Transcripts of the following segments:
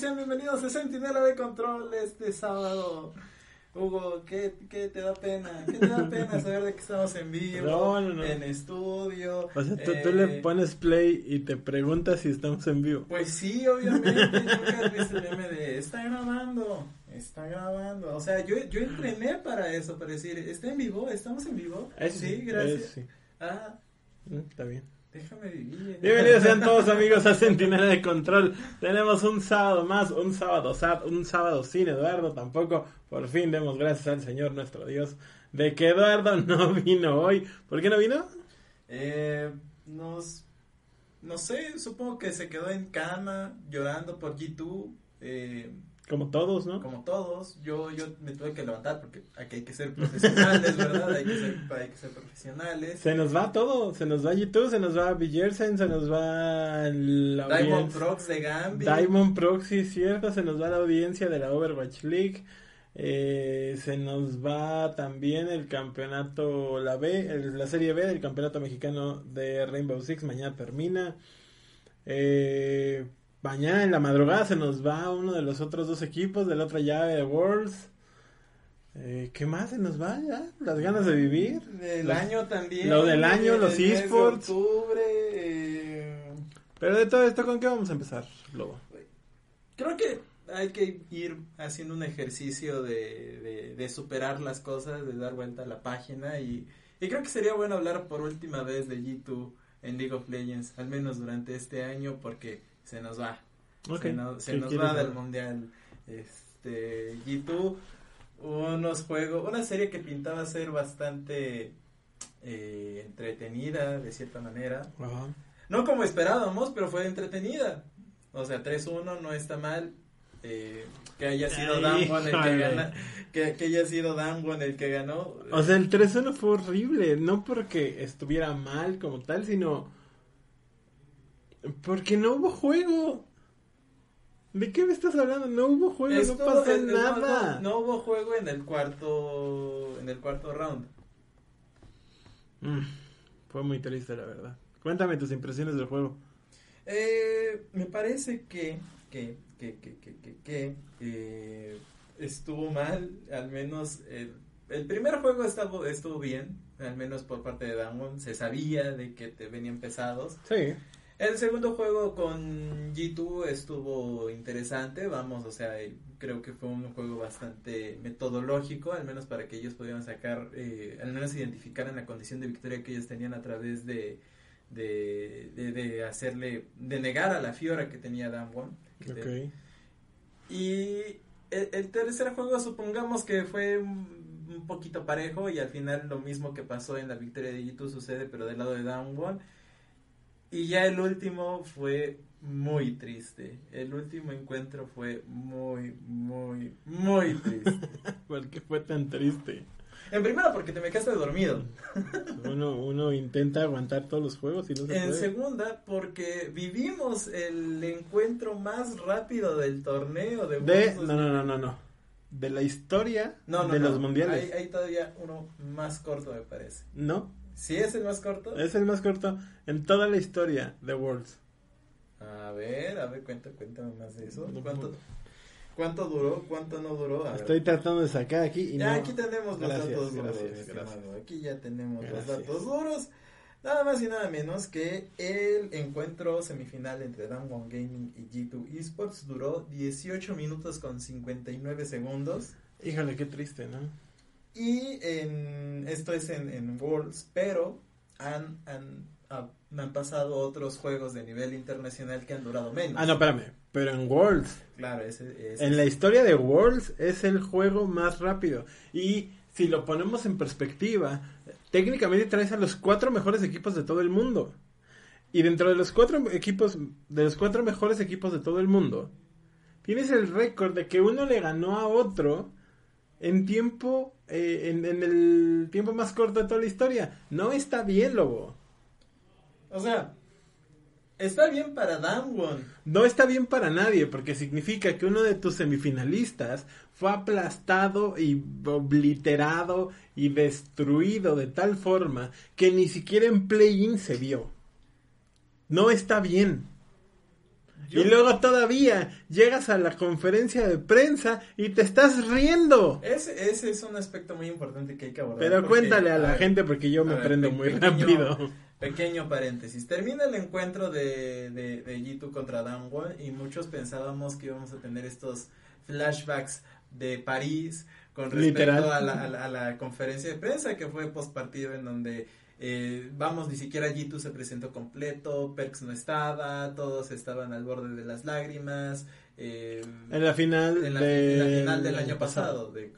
Sean bienvenidos a Sentinela de Control este sábado. Hugo, ¿qué, ¿qué te da pena? ¿Qué te da pena saber de que estamos en vivo? No, no, no. En estudio. O sea, tú, eh, tú le pones play y te preguntas si estamos en vivo. Pues sí, obviamente. Nunca has visto el meme de está grabando, está grabando. O sea, yo, yo entrené para eso, para decir, ¿está en vivo? ¿Estamos en vivo? Eso sí, gracias. eso sí. Ah, Mm, Está bien. Déjame vivir. Bienvenidos sean todos amigos a Sentinela de Control. Tenemos un sábado más, un sábado sad, un sábado sin Eduardo tampoco. Por fin demos gracias al Señor nuestro Dios de que Eduardo no vino hoy. ¿Por qué no vino? Eh, nos, no sé, supongo que se quedó en cama llorando por G2, eh, Como todos, ¿no? como todos. Yo, yo me tuve que levantar porque aquí hay que ser profesionales, ¿verdad? Hay que ser, hay que ser profesionales. Se nos va todo, se nos va YouTube, se nos va Villersen, se nos va la Diamond Prox de Gambi. Diamond Proxy, cierto, se nos va la audiencia de la Overwatch League. Eh, se nos va también el campeonato, la B, el- la serie B del campeonato mexicano de Rainbow Six. Mañana termina. Eh, mañana en la madrugada se nos va uno de los otros dos equipos de la otra llave de Worlds. Eh, ¿Qué más se nos va ya? Las ganas de vivir. Del Los- año también. lo del año, el los de esports. octubre, eh, Pero de todo esto, ¿con qué vamos a empezar, Lobo? Creo que hay que ir haciendo un ejercicio de, de, de superar las cosas, de dar vuelta a la página y, y creo que sería bueno hablar por última vez de G2 en League of Legends, al menos durante este año porque se nos va, se nos, se ¿qué nos quieres va del mundial. Este, G2, unos juegos, una serie que pintaba ser bastante eh, entretenida de cierta manera, Ajá. no como esperábamos, pero fue entretenida. O sea, 3-1 no está mal. Eh, que haya sido Ay, Damwon el que gana, que, que haya sido Damwon el que ganó. O sea, el 3-1 fue horrible, no porque estuviera mal como tal, sino porque no hubo juego. ¿De qué me estás hablando? No hubo juego, Esto- no pasó eh, nada. No, no hubo juego en el cuarto en el cuarto round. Mm, fue muy triste, la verdad. Cuéntame tus impresiones del juego. Eh, me parece que que que que que que, que, eh, estuvo mal, al menos el, el primer juego estuvo estuvo bien, al menos por parte de Damwon, se sabía de que te venían pesados. Sí. El segundo juego con G2 estuvo interesante, vamos, o sea, creo que fue un juego bastante metodológico, al menos para que ellos pudieran sacar, eh, al menos identificaran la condición de victoria que ellos tenían a través de, de, de, de hacerle, de negar a la Fiora que tenía Damwon. que te- Ok. y el, el tercer juego supongamos que fue un, poquito parejo y al final lo mismo que pasó en la victoria de G2 sucede pero del lado de One. Y ya el último fue muy triste. El último encuentro fue muy, muy, muy triste. ¿Por qué fue tan triste? en primera porque te me quedaste dormido. Uno, uno intenta aguantar todos los juegos y no se En puede. segunda porque vivimos el encuentro más rápido del torneo de De, no, no, no, no, no. De la historia No, no, de no. los mundiales. Hay, hay todavía uno más corto, me parece. No, ¿Sí es el más corto? es el más corto en toda la historia de Worlds. A ver, a ver, cuenta, cuéntame más de eso. ¿Cuánto, cuánto duró? ¿Cuánto no duró? A ver. Estoy tratando de sacar aquí y Ya, no. aquí tenemos los Gracias, datos duros. gracias, estimado. gracias. Aquí ya tenemos los datos duros. Nada más y nada menos que el encuentro semifinal entre Damwon Gaming y G2 Esports duró 18 minutos con 59 segundos. Híjole, qué triste, ¿no? Y en, esto es en, en Worlds, pero han, han, ah, me han pasado otros juegos de nivel internacional que han durado menos. Ah, no, espérame. Pero en Worlds. Claro, ese, ese En la historia de Worlds es el juego más rápido. Y si lo ponemos en perspectiva, técnicamente traes a los cuatro mejores equipos de todo el mundo. Y dentro de los cuatro equipos, de los cuatro mejores equipos de todo el mundo, tienes el récord de que uno le ganó a otro en tiempo, eh, en, en el tiempo más corto de toda la historia. No está bien, Lobo. O sea, está bien para Damwon. No está bien para nadie porque significa que uno de tus semifinalistas fue aplastado y obliterado y destruido de tal forma que ni siquiera en play-in se vio. No está bien. Yo- Y luego todavía llegas a la conferencia de prensa y te estás riendo. Ese, ese es un aspecto muy importante que hay que abordar. Pero porque- cuéntale a la gente porque yo me ver, prendo muy rápido. Pequeño paréntesis. Termina el encuentro de, de, de G2 contra Damwon y muchos pensábamos que íbamos a tener estos flashbacks de París con respecto a la, a, la, a la conferencia de prensa que fue post partido en donde eh, vamos, ni siquiera G2 se presentó completo, Perks no estaba, todos estaban al borde de las lágrimas. eh, En la final, en la, de- en la final del año pasado, de,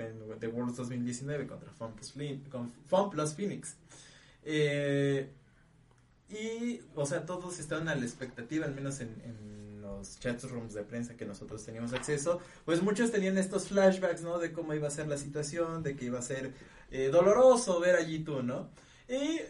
de Worlds 2019 contra Fun Plus, con Fun Plus Phoenix. Eh, y, o sea, todos estaban a la expectativa, al menos en, en los chat rooms de prensa que nosotros teníamos acceso, pues muchos tenían estos flashbacks, ¿no? De cómo iba a ser la situación, de que iba a ser eh, doloroso ver allí tú, ¿no? Y,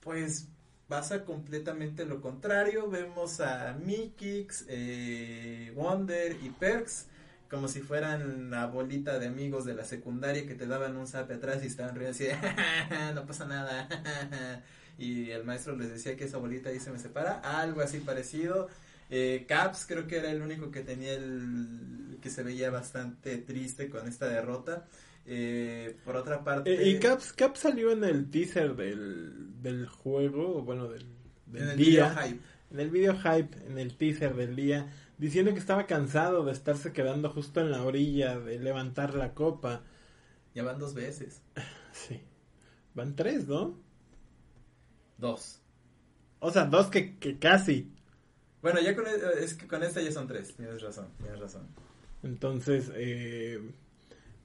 pues, pasa completamente lo contrario, vemos a Mikix, eh, Wonder y Perks como si fueran la bolita de amigos de la secundaria que te daban un zape atrás y estaban riendo así, de, no pasa nada. y el maestro les decía que esa bolita ahí se me separa, algo así parecido. Eh, Caps creo que era el único que tenía el que se veía bastante triste con esta derrota. Eh, por otra parte, Eh, y Caps, Caps salió en el teaser del, del juego, bueno, del, del en el día. video hype. En el video hype, en el teaser del día, diciendo que estaba cansado de estarse quedando justo en la orilla, de levantar la copa. Ya van dos veces. Sí. Van tres, ¿no? Dos. O sea, dos que, que casi. Bueno, ya con, e- es que con esta ya son tres. Tienes razón, tienes razón. Entonces, eh,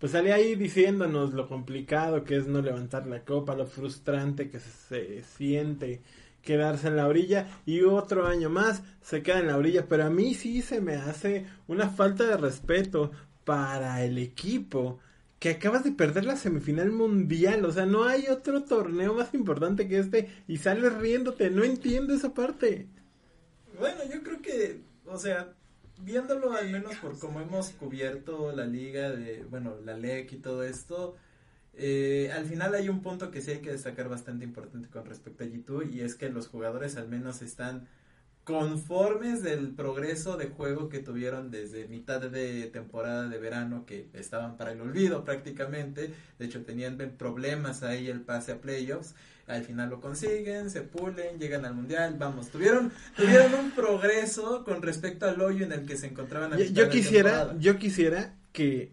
pues salía ahí diciéndonos lo complicado que es no levantar la copa, lo frustrante que se siente quedarse en la orilla y otro año más se queda en la orilla, pero a mí sí se me hace una falta de respeto para el equipo que acabas de perder la semifinal mundial, o sea, no hay otro torneo más importante que este y sales riéndote, no entiendo esa parte. Bueno, yo creo que, o sea, viéndolo al menos por cómo hemos cubierto la liga de, bueno, la LEC y todo esto, eh, al final hay un punto que sí hay que destacar bastante importante con respecto a G2 y es que los jugadores al menos están conformes del progreso de juego que tuvieron desde mitad de temporada de verano que estaban para el olvido prácticamente, de hecho tenían problemas ahí el pase a playoffs, al final lo consiguen, se pulen, llegan al mundial, vamos, tuvieron tuvieron un progreso con respecto al hoyo en el que se encontraban a Yo, quisiera, temporada. yo quisiera que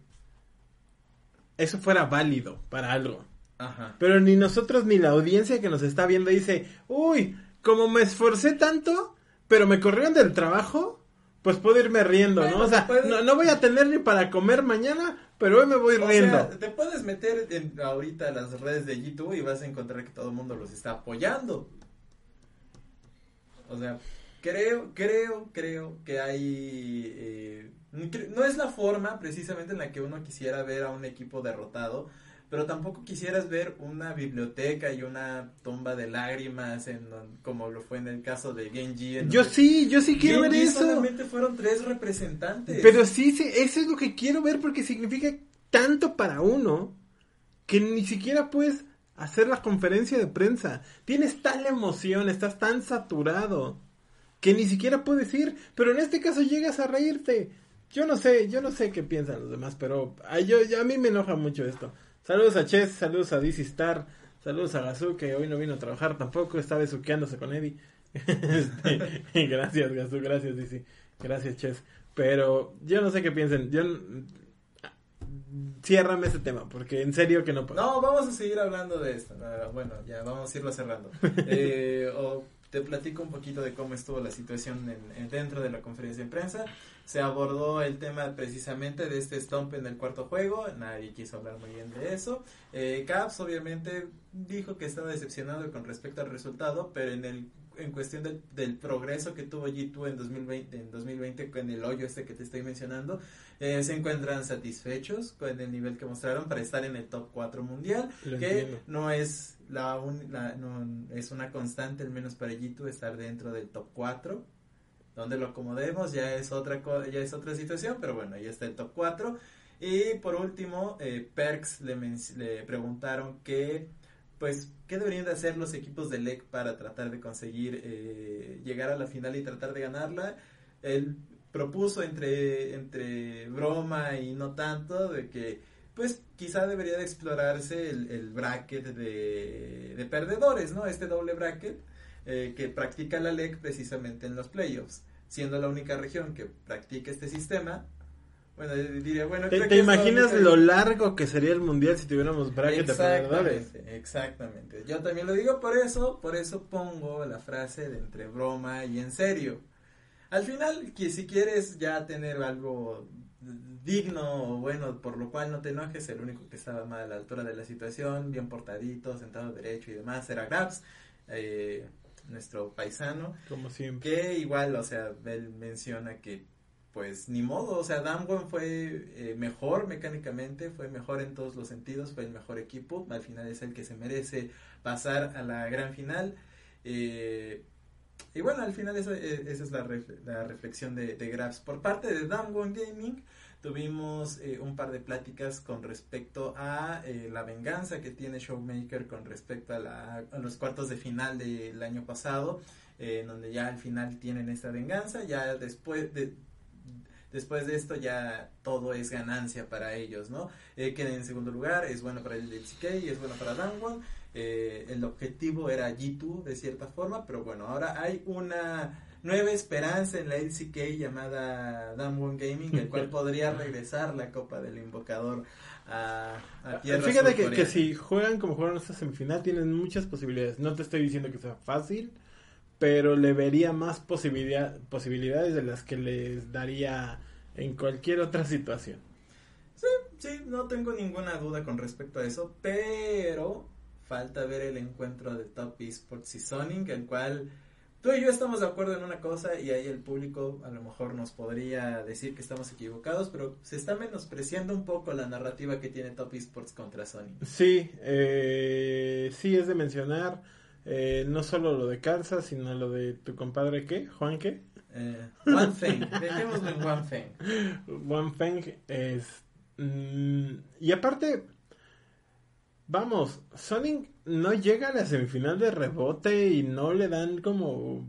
eso fuera válido para algo. Ajá. Pero ni nosotros ni la audiencia que nos está viendo dice, uy, como me esforcé tanto, pero me corrieron del trabajo, pues puedo irme riendo, Bueno, ¿no? O sea, no, no voy a tener ni para comer mañana, pero hoy me voy O riendo. sea, te puedes meter en, ahorita a las redes de YouTube y vas a encontrar que todo el mundo los está apoyando. O sea, creo, creo, creo que hay... eh, no es la forma precisamente en la que uno quisiera ver a un equipo derrotado, pero tampoco quisieras ver una biblioteca y una tumba de lágrimas en, como lo fue en el caso de Genji. en yo sí, yo sí quiero ver Genji eso. solamente fueron tres representantes. Pero sí, sí, eso es lo que quiero ver porque significa tanto para uno que ni siquiera puedes hacer la conferencia de prensa. Tienes tal emoción, estás tan saturado que ni siquiera puedes ir, pero en este caso llegas a reírte. Yo no sé, yo no sé qué piensan los demás, pero a, yo- a mí me enoja mucho esto. Saludos a Chess, saludos a DC Star, saludos a Gazú, que hoy no vino a trabajar tampoco, está besuqueándose con Eddie. Este, gracias, Gazú, gracias, DC. Gracias, Chess. Pero yo no sé qué piensen. Yo ciérrame ese tema, porque en serio que no puedo. No, vamos a seguir hablando de esto. Bueno, ya vamos a irlo cerrando. Eh, o te platico un poquito de cómo estuvo la situación en, dentro de la conferencia de prensa. Se abordó el tema precisamente de este stomp en el cuarto juego, nadie quiso hablar muy bien de eso. Eh, Caps obviamente dijo que estaba decepcionado con respecto al resultado, pero en el en cuestión del, del progreso que tuvo G2 en 2020, en 2020 con el hoyo este que te estoy mencionando, eh, se encuentran satisfechos con el nivel que mostraron para estar en el top 4 mundial, que no es la, no, es una constante al menos para G2 estar dentro del top 4. Donde lo acomodemos ya es otra ya es otra situación, pero bueno, ahí está el top 4. Y por último, eh, Perks le, le preguntaron que pues, ¿qué deberían de hacer los equipos de LEC para tratar de conseguir eh, llegar a la final y tratar de ganarla? Él propuso entre, entre broma y no tanto de que, pues, quizá debería de explorarse el, bracket de, de, perdedores, ¿no? Este doble bracket eh, que practica la LEC precisamente en los playoffs. Siendo la única región que practica este sistema, bueno, diría, bueno, ¿Te, imaginas lo largo que sería el mundial si tuviéramos bracket perdedores? Exactamente. Yo también lo digo por eso, por eso pongo la frase de entre broma y en serio. Al final, que si quieres ya tener algo digno o bueno, por lo cual no te enojes, el único que estaba mal a la altura de la situación, bien portadito, sentado derecho y demás, era Grabs, eh, nuestro paisano. Como siempre. Que igual, o sea, él menciona que pues ni modo, o sea, Damwon fue eh, mejor mecánicamente, fue mejor en todos los sentidos, fue el mejor equipo, al final es el que se merece pasar a la gran final. Eh, y bueno, al final esa, eh, es la, la reflexión de, de. Por parte de Damwon Gaming, tuvimos un par de pláticas con respecto a la venganza que tiene Showmaker con respecto a, la, a los cuartos de final del año pasado, en donde ya al final tienen esta venganza, ya después de después de esto ya todo es ganancia para ellos, ¿no? Eh, en segundo lugar, es bueno para el LCK y es bueno para Damwon. Eh, el objetivo era G2 de cierta forma, pero bueno, ahora hay una nueva esperanza en la LCK llamada Damwon Gaming, el cual podría regresar la Copa del Invocador a, a tierra Fíjate que, que, si juegan como jugaron esta semifinal, tienen muchas posibilidades. No te estoy diciendo que sea fácil, pero le vería más posibilidad, posibilidades de las que les daría en cualquier otra situación. Sí, sí, no tengo ninguna duda con respecto a eso, pero falta ver el encuentro de Top Esports y Sonic, el cual tú y yo estamos de acuerdo en una cosa y ahí el público a lo mejor nos podría decir que estamos equivocados, pero se está menospreciando un poco la narrativa que tiene Top Esports contra Sonic. Sí, eh, sí es de mencionar eh, no solo lo de Kansas, sino lo de tu compadre, ¿qué? ¿Juan qué? Eh, One Feng, dejémoslo en One Feng. One Feng es... Mm, y aparte, vamos, Sonic no llega a la semifinal de rebote y no le dan como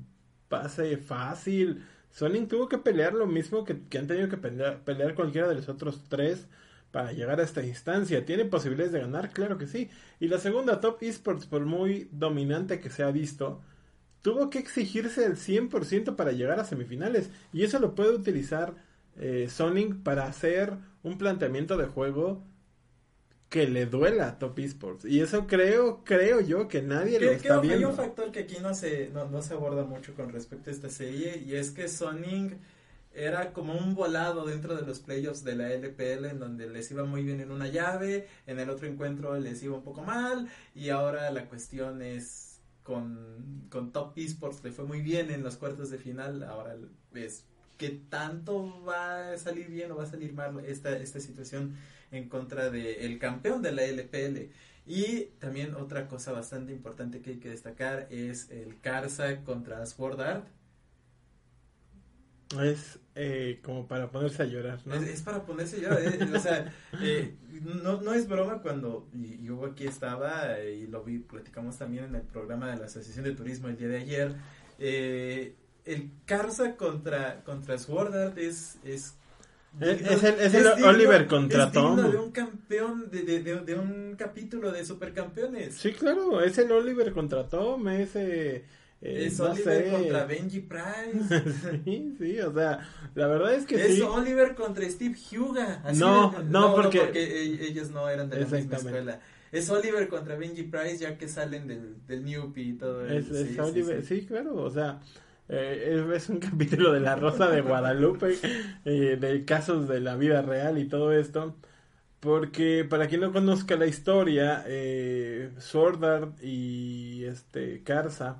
pase fácil. Sonic tuvo que pelear lo mismo que, que han tenido que pelear, pelear cualquiera de los otros tres para llegar a esta instancia. ¿Tiene posibilidades de ganar? Claro que sí. Y la segunda, Top Esports, por muy dominante que se ha visto, tuvo que exigirse el 100% para llegar a semifinales. Y eso lo puede utilizar eh, Sonic para hacer un planteamiento de juego que le duela a Top Esports. Y eso creo, creo yo que nadie lo está viendo. Hay un factor que aquí no se, no, no se aborda mucho con respecto a esta serie y es que Sonic era como un volado dentro de los playoffs de la LPL en donde les iba muy bien en una llave, en el otro encuentro les iba un poco mal y ahora la cuestión es con, con Top Esports le fue muy bien en los cuartos de final, ahora es que tanto va a salir bien o va a salir mal esta, esta situación en contra del campeón de la LPL. Y también otra cosa bastante importante que hay que destacar es el Carza contra Sword Art es eh, como para ponerse a llorar, ¿no? Es, para ponerse a llorar, eh, o sea, eh, no, no es broma cuando yo aquí estaba y lo vi, platicamos también en el programa de la Asociación de Turismo el día de ayer, el Carza contra, contra Sword Art es... es es, el, es, el Oliver contra Tom. de un campeón, de, de, de, un capítulo de Supercampeones. Sí, claro, es el Oliver contra Tom, ese eh, es no Oliver sé. contra Benji Price. sí, sí, o sea, la verdad es que es sí. Oliver contra Steve Huga. Así No, de- no, porque- e- ellos no eran de la misma escuela. Es Oliver contra Benji Price ya que salen del, del Newpie y todo Es, eso. es Sí, sí, Oliver- sí. sí, claro, o sea, eh, es, es un capítulo de La Rosa de Guadalupe, eh, de casos de la vida real y todo esto, porque para quien no conozca la historia, eh, Sword Art y este pues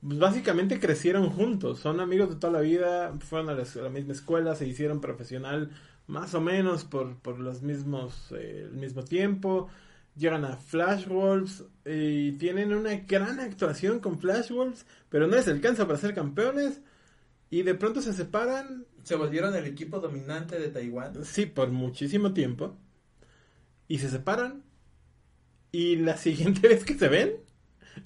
básicamente crecieron juntos, son amigos de toda la vida, fueron a la, a la misma escuela, se hicieron profesional más o menos por, por los mismos, eh, el mismo tiempo, llegan a Flash Wolves y tienen una gran actuación con Flash Wolves, pero no les alcanza para ser campeones y de pronto se separan, Se volvieron el equipo dominante de Taiwán. sí, por muchísimo tiempo. Y se separan. Y la siguiente vez que se ven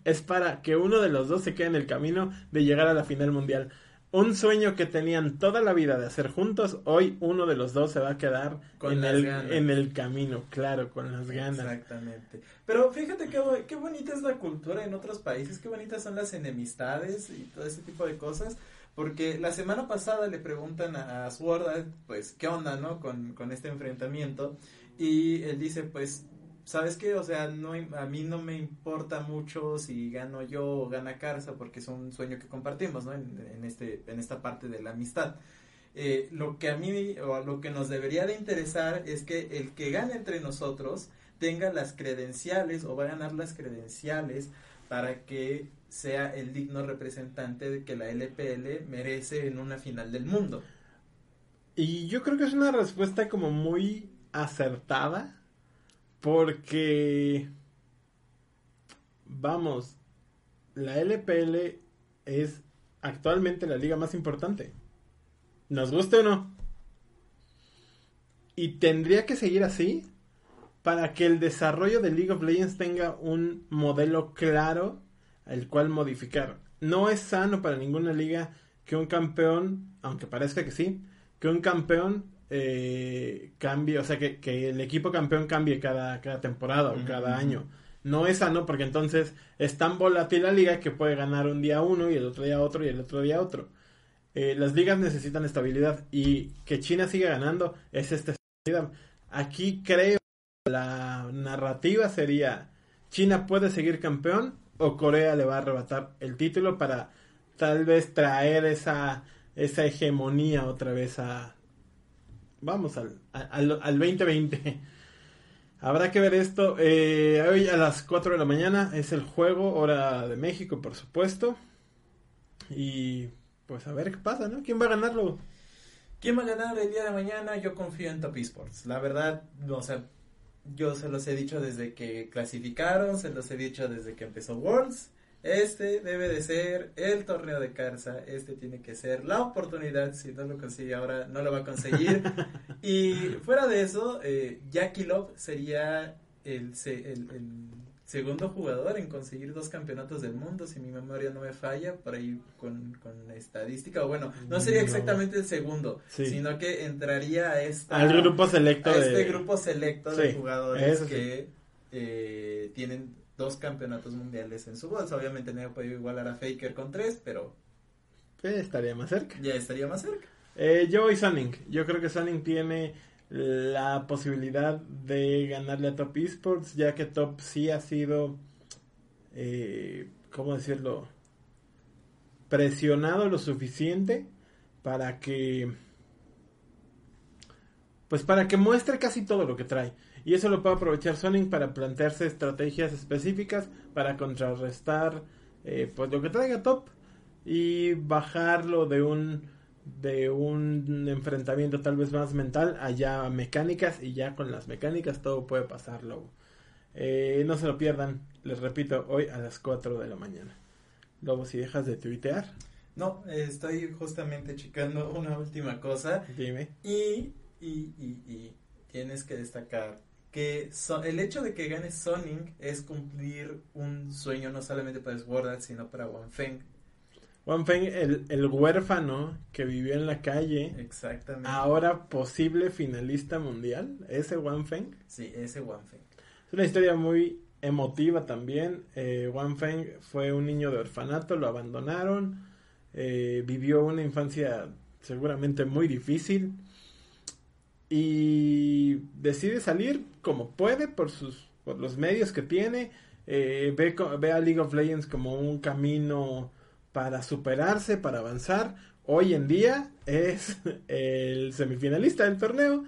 es para que uno de los dos se quede en el camino de llegar a la final mundial. Un sueño que tenían toda la vida de hacer juntos, hoy uno de los dos se va a quedar Con en el, ganas. en el camino, claro, con las ganas. Exactamente. Pero fíjate qué, qué bonita es la cultura en otros países, qué bonitas son las enemistades y todo ese tipo de cosas. Porque la semana pasada le preguntan a, a Sword pues, ¿qué onda, no? Con, con este enfrentamiento. Y él dice, pues, ¿sabes qué? O sea, a mí no me importa mucho si gano yo o gana Karza, porque es un sueño que compartimos, ¿no? En, este, en esta parte de la amistad. Eh, lo que a mí, o lo que nos debería de interesar es que el que gane entre nosotros tenga las credenciales o va a ganar las credenciales para que sea el digno representante que la LPL merece en una final del mundo. Y yo creo que es una respuesta como muy acertada. Porque, vamos, la LPL es actualmente la liga más importante. Nos guste o no. Y tendría que seguir así para que el desarrollo de League of Legends tenga un modelo claro el cual modificar. No es sano para ninguna liga que un campeón, aunque parezca que sí, que un campeón eh, cambie, o sea, que, que el equipo campeón cambie cada, cada temporada o cada año. No es sano porque entonces es tan volátil la liga que puede ganar un día uno y el otro día otro y el otro día otro. Eh, las ligas necesitan estabilidad y que China siga ganando es esta estabilidad. Aquí creo la narrativa sería China puede seguir campeón o Corea le va a arrebatar el título para tal vez traer esa esa hegemonía otra vez a vamos al, al, al 2020 habrá que ver esto eh, hoy a las 4 de la mañana es el juego hora de México por supuesto y pues a ver qué pasa no quién va a ganarlo ¿Quién va a ganar el día de mañana? Yo confío en Top Esports. La verdad, o sea, yo se los he dicho desde que clasificaron, se los he dicho desde que empezó Worlds. Este debe de ser el torneo de Carza, este tiene que ser la oportunidad, si no lo consigue ahora, no lo va a conseguir. y fuera de eso, eh, Jackie Love sería el, el- el segundo jugador en conseguir dos campeonatos del mundo, si mi memoria no me falla, por ahí con, con estadística, o bueno, no sería No. exactamente el segundo, Sí. sino que entraría a esta al grupo selecto a de este grupo selecto de Sí, jugadores eso sí. que eh, tienen dos campeonatos mundiales en su bolsa. Obviamente no he podido igualar a Faker con tres, pero Eh, estaría más cerca ya estaría más cerca. Eh, yo voy Sonic. Yo creo que Sonic tiene la posibilidad de ganarle a Top Esports, ya que Top sí ha sido, eh, ¿cómo decirlo? Presionado lo suficiente para que, pues para que muestre casi todo lo que trae. Y eso lo puede aprovechar Sonic para plantearse estrategias específicas para contrarrestar, eh, pues lo que traiga Top y bajarlo de un de un enfrentamiento tal vez más mental allá mecánicas y ya con las mecánicas todo puede pasar Lobo. Eh, no se lo pierdan, les repito, hoy a las 4 de la mañana. Lobo, si dejas de tuitear, No, estoy justamente checando una última cosa dime. y, y, y, y tienes que destacar que so- el hecho de que gane Sonic es cumplir un sueño no solamente para Sword Art, sino para Wang Feng. Juan Feng, el, el huérfano que vivió en la calle, Exactamente. ahora posible finalista mundial, ese Juan Feng. Sí, ese Wang Feng. Es una historia muy emotiva también. Eh, Wang Feng fue un niño de orfanato, lo abandonaron, eh, vivió una infancia seguramente muy difícil y decide salir como puede por sus por los medios que tiene. Eh, ve, ve a League of Legends como un camino para superarse, para avanzar. Hoy en día es el semifinalista del torneo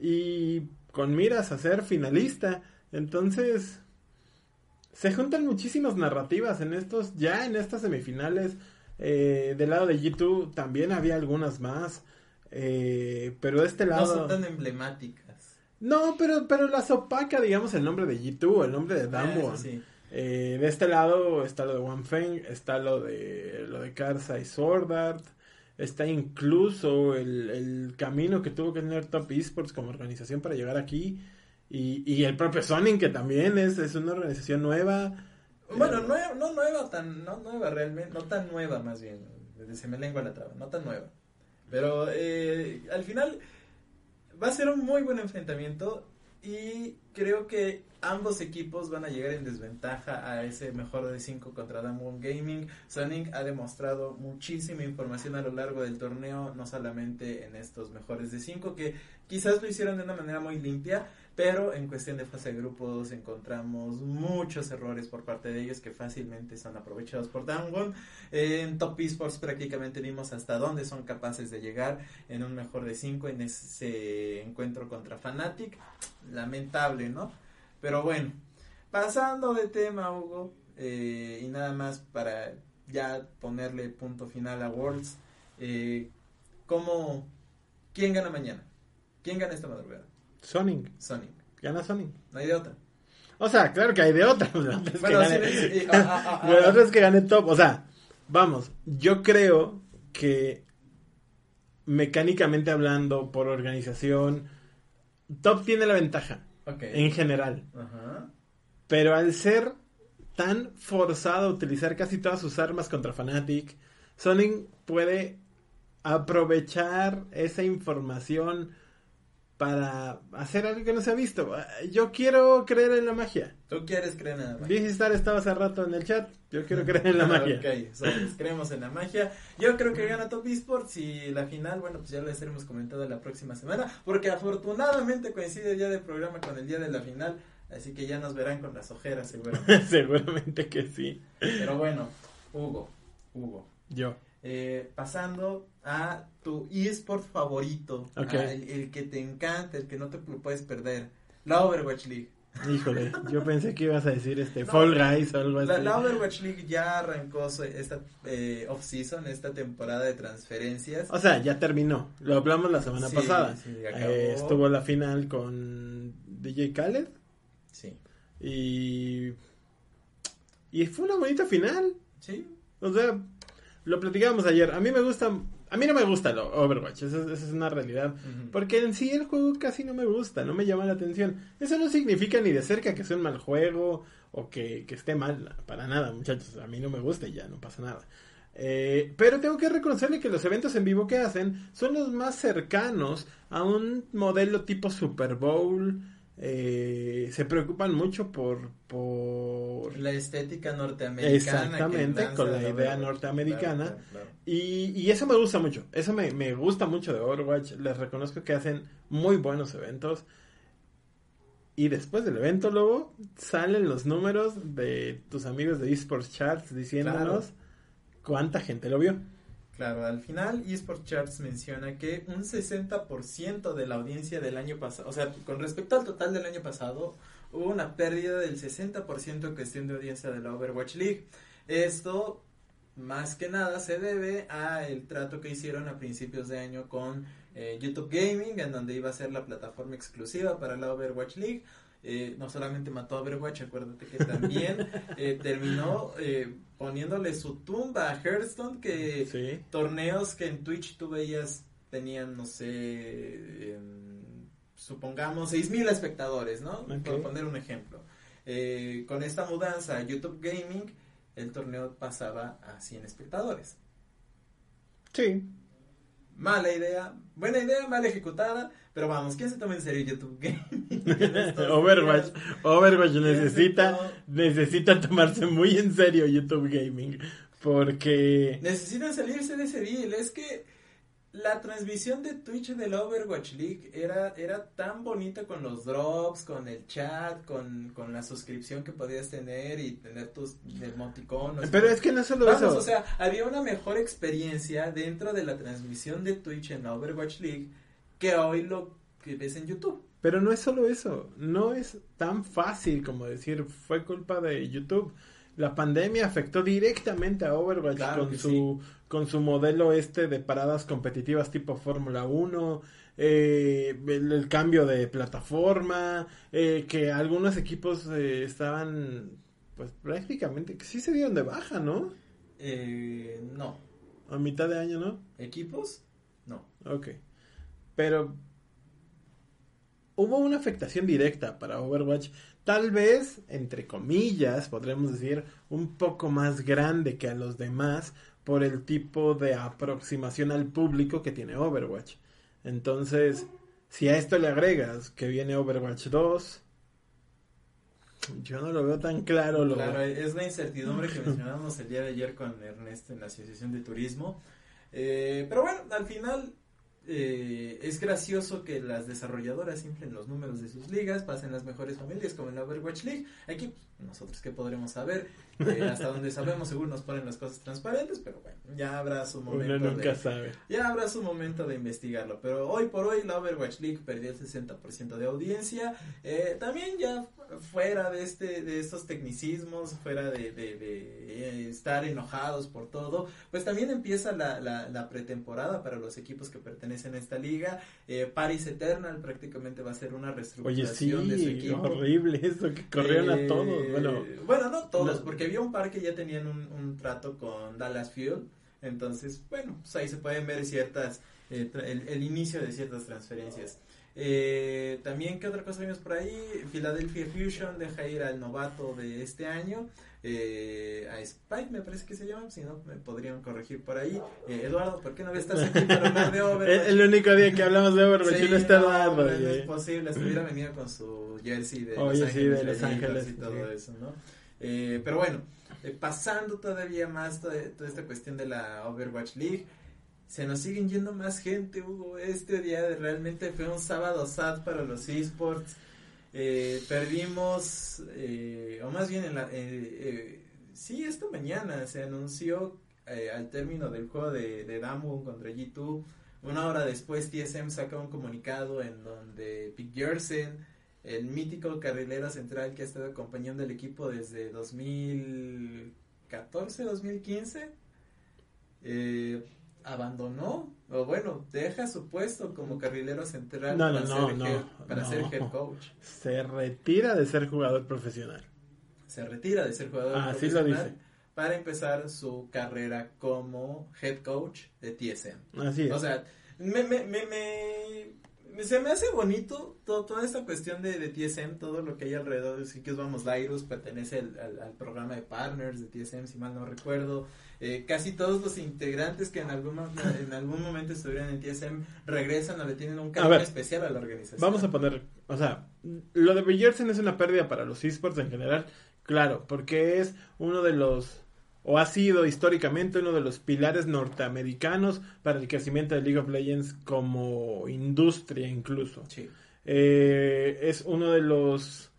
y con miras a ser finalista. Entonces, se juntan muchísimas narrativas en estos, ya en estas semifinales. Eh, del lado de G2 también había algunas más. Eh, pero de este lado. No son tan emblemáticas. No, pero, pero las opaca, digamos, el nombre de G2, el nombre de Ah, Damwon. sí. Eh, de este lado está lo de Wang Feng, está lo de lo de Karsa y Sword Art, está incluso el, el camino que tuvo que tener Top Esports como organización para llegar aquí y, y el propio Sonic que también es, es una organización nueva. Bueno, nueva, no nueva, tan, no nueva realmente, no tan nueva más bien, se me lengua la traba, no tan nueva. Pero eh, al final va a ser un muy buen enfrentamiento y creo que ambos equipos van a llegar en desventaja a ese mejor de 5 contra Damwon Gaming. Sonic ha demostrado muchísima información a lo largo del torneo, no solamente en estos mejores de 5, que quizás lo hicieron de una manera muy limpia, pero en cuestión de fase de grupos encontramos muchos errores por parte de ellos que fácilmente son aprovechados por Damwon. En Top Esports prácticamente vimos hasta dónde son capaces de llegar en un mejor de 5 en ese encuentro contra Fnatic. Lamentable, ¿no? Pero bueno, pasando de tema, Hugo, eh, y nada más para ya ponerle punto final a Worlds, eh, ¿cómo, ¿quién gana mañana? ¿Quién gana esta madrugada? Sonic, Sonic. gana Sonic. No hay de otra. O sea, claro que hay de otra. La otra es, Bueno, que, gane, sí, sí, ah, ah, ah, ah. es que gane top. O sea, vamos, yo creo que mecánicamente hablando, por organización, top tiene la ventaja en general. Ajá. Pero al ser tan forzado a utilizar casi todas sus armas contra Fnatic, Sonic puede aprovechar esa información para hacer algo que no se ha visto. Yo quiero creer en la magia. ¿Tú quieres creer en la magia? Dizzy Star estaba hace rato en el chat. Yo quiero creer en la magia. Ok, creemos en la magia. Yo creo que gana Top Esports y la final, bueno, pues ya lo estaremos comentando la próxima semana, porque afortunadamente coincide el día del programa con el día de la final, así que ya nos verán con las ojeras seguramente. Seguramente que sí. Pero bueno, Hugo, Hugo, Yo. eh, pasando a tu eSport favorito, Ok. a el, el que te encanta, el que no te lo puedes perder, la Overwatch League. Híjole, yo pensé que ibas a decir este No. Fall Guys o algo así. La, la Overwatch League ya arrancó esta eh, off-season, esta temporada de transferencias. O sea, ya terminó. Lo hablamos la semana Sí, pasada. sí. Eh, estuvo la final con DJ Khaled Sí, y y fue una bonita final. sí, O sea, lo platicábamos ayer. A mí me gusta, a mí no me gusta lo Overwatch. Esa, es- esa es una realidad. Porque en sí el juego casi no me gusta, no me llama la atención. Eso no significa ni de cerca que sea un mal juego o que, que esté mal, para nada, muchachos. A mí no me gusta y ya, no pasa nada. Eh, pero tengo que reconocerle que los eventos en vivo que hacen son los más cercanos a un modelo tipo Super Bowl. Eh, se preocupan mucho por, por la estética norteamericana. Exactamente, con la idea Overwatch. norteamericana. Claro, claro, claro. Y, y eso me gusta mucho. Eso me, me gusta mucho de Overwatch. Les reconozco que hacen muy buenos eventos. Y después del evento, luego, salen los números de tus amigos de eSports Charts diciéndonos cuánta gente lo vio. Claro, al final eSport Charts menciona que un 60% de la audiencia del año pasado, o sea, con respecto al total del año pasado, hubo una pérdida del 60% en cuestión de audiencia de la Overwatch League. Esto, más que nada, se debe a el trato que hicieron a principios de año con eh, YouTube Gaming, en donde iba a ser la plataforma exclusiva para la Overwatch League. Eh, no solamente mató a Overwatch, acuérdate que también eh, terminó eh, poniéndole su tumba a Hearthstone, que Sí. torneos que en Twitch tú veías tenían, no sé, em, supongamos 6.000 espectadores, ¿no? Ok. Por poner un ejemplo. Eh, con esta mudanza a YouTube Gaming, el torneo pasaba a 100 espectadores. Sí. Mala idea, buena idea, mal ejecutada, pero vamos, ¿quién se toma en serio YouTube Gaming? Overwatch, Overwatch necesita, necesita tomarse muy en serio YouTube Gaming, porque... Necesitan salirse de ese deal, es que la transmisión de Twitch del Overwatch League era, era tan bonita con los drops, con el chat, con, con la suscripción que podías tener y tener tus emoticonos. Pero es que no solo Vamos, eso. o sea, había una mejor experiencia dentro de la transmisión de Twitch en la Overwatch League que hoy lo que ves en YouTube. Pero no es solo eso, no es tan fácil como decir fue culpa de YouTube. La pandemia afectó directamente a Overwatch Claro con su con su modelo este de paradas competitivas tipo Fórmula 1, eh, el, el cambio de plataforma, eh, que algunos equipos eh, estaban pues prácticamente que sí se dieron de baja, ¿no? Eh, no. A mitad de año, ¿no? ¿Equipos? No. Ok. Pero hubo una afectación directa para Overwatch, tal vez, entre comillas, podremos decir, un poco más grande que a los demás por el tipo de aproximación al público que tiene Overwatch. Entonces, si a esto le agregas que viene Overwatch 2, yo no lo veo tan claro. Claro, es la incertidumbre que mencionábamos el día de ayer con Ernesto en la Asociación de Turismo. Eh, pero bueno, al final eh, es gracioso que las desarrolladoras inflen los números de sus ligas, pasen las mejores familias como en la Overwatch League. Aquí, nosotros qué podremos saber, eh, hasta donde sabemos, seguro nos ponen las cosas transparentes, pero bueno, ya habrá su momento. Uno nunca de, sabe. Ya habrá su momento de investigarlo, pero hoy por hoy la Overwatch League perdió el 60% de audiencia. Eh, también ya fuera de este de estos tecnicismos, fuera de, de, de, estar enojados por todo, pues también empieza la, la, la pretemporada para los equipos que pertenecen a esta liga. Eh, Paris Eternal prácticamente va a ser una reestructuración Oye, sí, de su equipo. horrible eso, que corrieron Eh, a todos. Bueno, bueno, no todos, no. porque había un par que ya tenían un, un trato con Dallas Fuel. Entonces, bueno, pues ahí se pueden ver ciertas, eh, el, el, inicio de ciertas transferencias. Eh, también, ¿qué otra cosa vimos por ahí? Philadelphia Fusion deja ir al novato de este año. Eh, a Spike me parece que se llama, si no me podrían corregir por ahí. Eh, Eduardo, ¿por qué no estás aquí para hablar de Overwatch? el, el, único día que hablamos de Overwatch sí, no está Eduardo. No, no es posible, estuviera venido con su jersey de Oye, Los sí, Ángeles, de Los Ángeles y todo sí. eso, ¿no? Eh, pero bueno, eh, pasando todavía más toda, toda, esta cuestión de la Overwatch League, se nos siguen yendo más gente, Hugo. Este día realmente fue un sábado sad para los esports. Eh, perdimos, eh, o más bien, en la, eh, sí, esta mañana se anunció al término del juego de, de Damu contra G2. Una hora después, TSM saca un comunicado en donde Pick Jersen el mítico carrilero central que ha estado acompañando al equipo desde 2014, 2015, eh, abandonó, o bueno, deja su puesto como carrilero central no, para, no, ser, no, head, para ser head coach. Se retira de ser jugador profesional. Se retira de ser jugador ah, profesional. Sí lo dice. Para empezar su carrera como head coach de TSM. Así es. O sea, me, me, me, me se me hace bonito todo, toda esta cuestión de, de, TSM, todo lo que hay alrededor. Sí que vamos, Lairus pertenece al, al, al, programa de partners de TSM, si mal no recuerdo. Eh, casi todos los integrantes que en algún, en algún momento estuvieron en TSM regresan o le tienen un cariño especial a la organización. Vamos a poner, o sea, lo de Bridgerton es una pérdida para los esports en general, claro, porque es uno de los o ha sido históricamente uno de los pilares norteamericanos para el crecimiento de League of Legends como industria incluso. Sí. Eh, es uno de los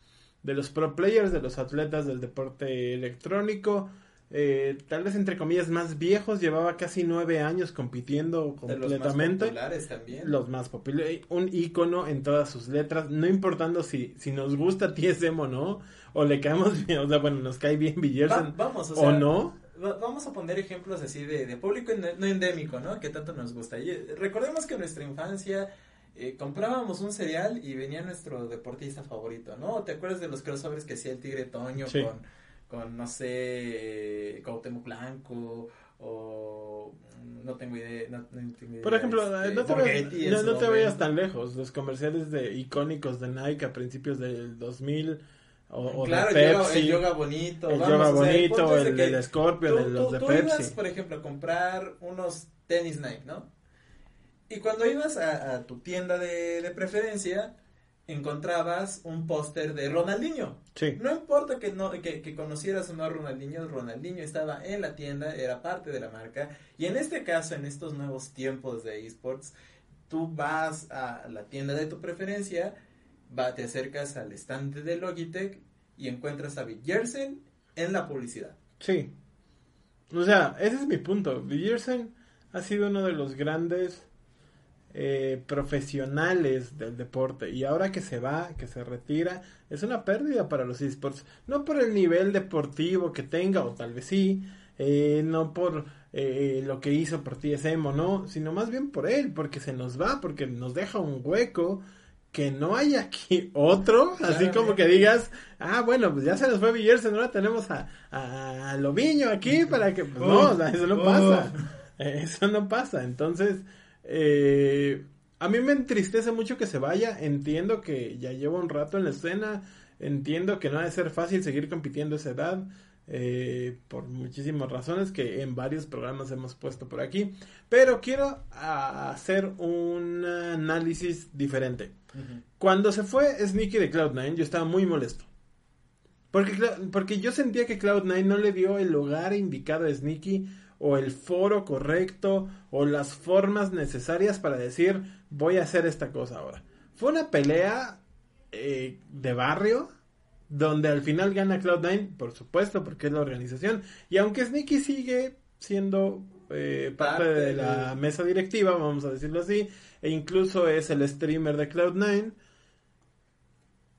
de los pro players, de los atletas del deporte electrónico. Eh, tal vez entre comillas más viejos, llevaba casi nueve años compitiendo completamente. Los más populares también. Los más populares, un icono en todas sus letras, no importando si, si nos gusta TSM o no, o le caemos bien, o sea, bueno, nos cae bien Villerson Va, vamos, o, sea, o, no. Vamos a poner ejemplos así de, de público no endémico, ¿no? Que tanto nos gusta. Y recordemos que en nuestra infancia eh, comprábamos un cereal y venía nuestro deportista favorito, ¿no? ¿Te acuerdas de los crossovers que hacía el Tigre Toño sí. con, con, no sé, eh, Cuauhtémoc Blanco o no tengo idea. No, no tengo idea Por ejemplo, este, no te, vayas, no, no te vayas tan lejos. Los comerciales de icónicos de Nike a principios del 2000 o, o claro, de el, yoga, Pepsi, el yoga bonito, el vamos, yoga o sea, bonito, el, el del tú, el, los tú, de tú Pepsi. Ibas, por ejemplo, a comprar unos tenis Nike, ¿no? Y cuando ibas a, tu tienda de, preferencia, encontrabas un póster de Ronaldinho. Sí. No importa que, no, que, conocieras o no a Ronaldinho, Ronaldinho estaba en la tienda, era parte de la marca. Y en este caso, en estos nuevos tiempos de esports, tú vas a la tienda de tu preferencia, va, te acercas al estante de Logitech y encuentras a Villersen en la publicidad. Sí. O sea, ese es mi punto. Villersen ha sido uno de los grandes eh, profesionales del deporte. Y ahora que se va, que se retira, es una pérdida para los esports. No por el nivel deportivo que tenga, o tal vez sí, eh, no por eh, lo que hizo por TSM o no, sino más bien por él, porque se nos va, porque nos deja un hueco que no hay aquí otro, así como que digas, ah, bueno, pues ya se nos fue Villersen, ahora tenemos a, a, Loviño aquí para que, pues no, oh, eso no pasa, oh. eso no pasa, entonces, eh, a mí me entristece mucho que se vaya, entiendo que ya lleva un rato en la escena, entiendo que no ha de ser fácil seguir compitiendo a esa edad, eh, por muchísimas razones que en varios programas hemos puesto por aquí. Pero quiero hacer un análisis diferente. Cuando se fue Sneaky de Cloud9, yo estaba muy molesto. Porque, porque yo sentía que Cloud9 no le dio el lugar indicado a Sneaky o el foro correcto o las formas necesarias para decir voy a hacer esta cosa ahora. Fue una pelea eh, de barrio donde al final gana Cloud9, por supuesto, porque es la organización. Y aunque Sneaky sigue siendo eh, parte, de la mesa directiva, vamos a decirlo así, e incluso es el streamer de Cloud9.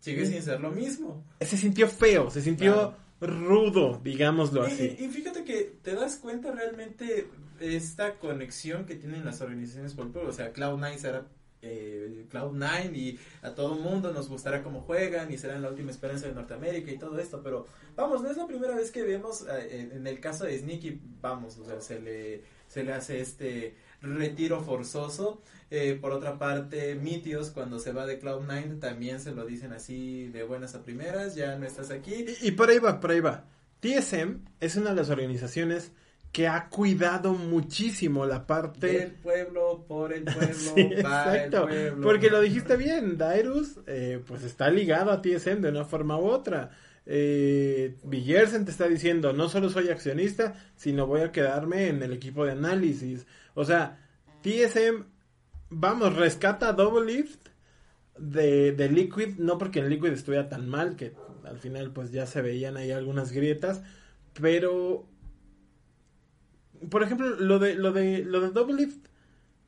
Sigue sin ser lo mismo. Se sintió feo, se sintió rudo, digámoslo así. Y, fíjate que te das cuenta realmente esta conexión que tienen las organizaciones por o sea, Cloud9 será eh, Cloud9 y a todo el mundo nos gustará cómo juegan y serán la última esperanza de Norteamérica y todo esto, pero vamos, no es la primera vez que vemos eh, en el caso de Sneaky, vamos, o sea, se le, se le hace este retiro forzoso. Eh, por otra parte, Mitios cuando se va de Cloud9 también se lo dicen así de buenas a primeras, ya no estás aquí. Y, y por ahí va, por ahí va. TSM es una de las organizaciones que ha cuidado muchísimo la parte del pueblo por el pueblo para el pueblo. porque lo dijiste bien Dairus eh, pues está ligado a TSM de una forma u otra eh, Villersen te está diciendo no solo soy accionista sino voy a quedarme en el equipo de análisis o sea TSM vamos rescata Double Lift de, de Liquid no porque en Liquid estuviera tan mal que al final pues ya se veían ahí algunas grietas pero por ejemplo, lo de, lo de, lo de Double Lift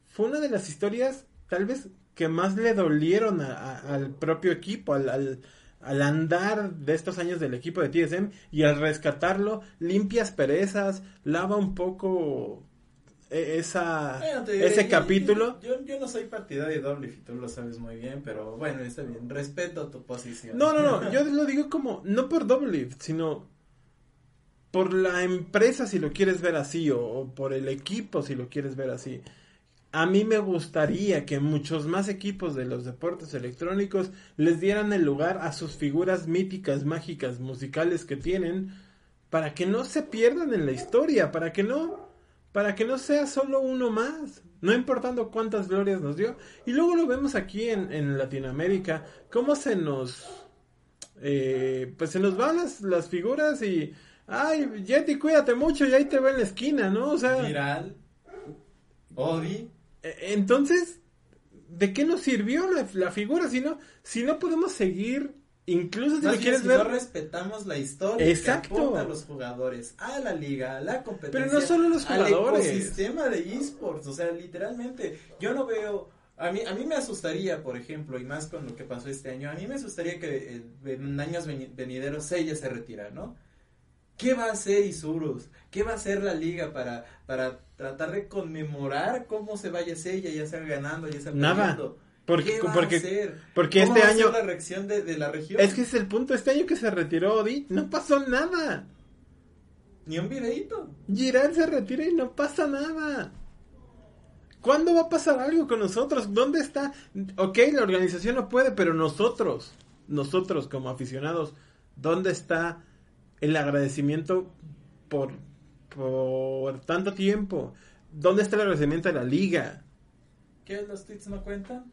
fue una de las historias, tal vez, que más le dolieron al propio equipo, al, al, andar de estos años del equipo de TSM y al rescatarlo, limpias perezas, lava un poco e, esa, ese capítulo. Yo, yo, no soy partidario de Double Lift, tú lo sabes muy bien, pero bueno, está bien, respeto tu posición. No, no, no, yo lo digo como, no por Lift, sino por la empresa si lo quieres ver así o, por el equipo si lo quieres ver así. A mí me gustaría que muchos más equipos de los deportes electrónicos les dieran el lugar a sus figuras míticas, mágicas, musicales que tienen para que no se pierdan en la historia, para que no para que no sea solo uno más, no importando cuántas glorias nos dio. Y luego lo vemos aquí en, en Latinoamérica, cómo se nos eh, pues se nos van las, las figuras y ay, Jetty, cuídate mucho y ahí te ve en la esquina, ¿no? O sea... Viral, Odi. E, entonces, ¿de qué nos sirvió la, figura si no, si no podemos seguir Incluso si lo quieres ver. No respetamos la historia Exacto. a los jugadores, a la liga, a la competencia. Pero no solo los jugadores. Al ecosistema de esports. O sea, literalmente, yo no veo. A mí, a mí me asustaría, por ejemplo, y más con lo que pasó este año, a mí me asustaría que eh, en años venideros ella se retira, ¿no? ¿Qué va a hacer Isurus? ¿Qué va a hacer la liga para, para tratar de conmemorar cómo se vaya ella, ya sea ganando, ya sea Nada. Porque, ¿Qué va porque, a hacer? porque este año. la reacción de, la región? Es que es el punto. Este año que se retiró Odi, no pasó nada. Ni un videito. Girard se retira y no pasa nada. ¿Cuándo va a pasar algo con nosotros? ¿Dónde está? Ok, la organización no puede, pero nosotros, nosotros como aficionados, ¿dónde está el agradecimiento por, por tanto tiempo. ¿Dónde está el agradecimiento de la liga? ¿Qué? ¿Los tweets no cuentan?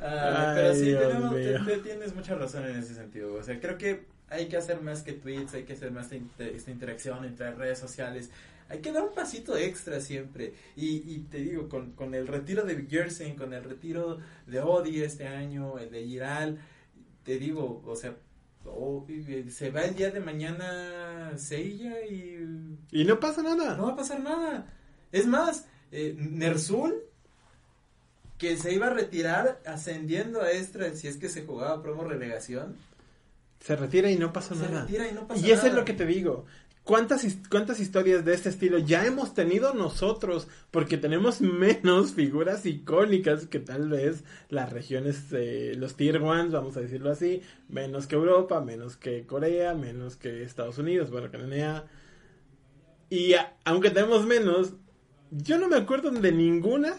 Ah, pero sí, tenemos- te- te- tienes mucha razón en ese sentido. O sea, creo que hay que hacer más que tweets, hay que hacer más esta, inter- esta interacción entre redes sociales. Hay que dar un pasito extra siempre. Y, y te digo, con, con el retiro de Gersen, con el retiro de Odi este año, el de Giral, te digo, o sea, o- y- se va el día de mañana Seiya y Y no pasa nada. no va a pasar nada. Es más, eh, Nersul, que se iba a retirar ascendiendo a extra si es que se jugaba promo relegación, Se retira y no pasa se nada. retira y no pasa Y eso es lo que te digo. ¿Cuántas, ¿Cuántas historias de este estilo ya hemos tenido nosotros? Porque tenemos menos figuras icónicas que tal vez las regiones, eh, los tier ones, vamos a decirlo así, menos que Europa, menos que Corea, menos que Estados Unidos, bueno, que NNA. Y a- aunque tenemos menos, yo no me acuerdo de ninguna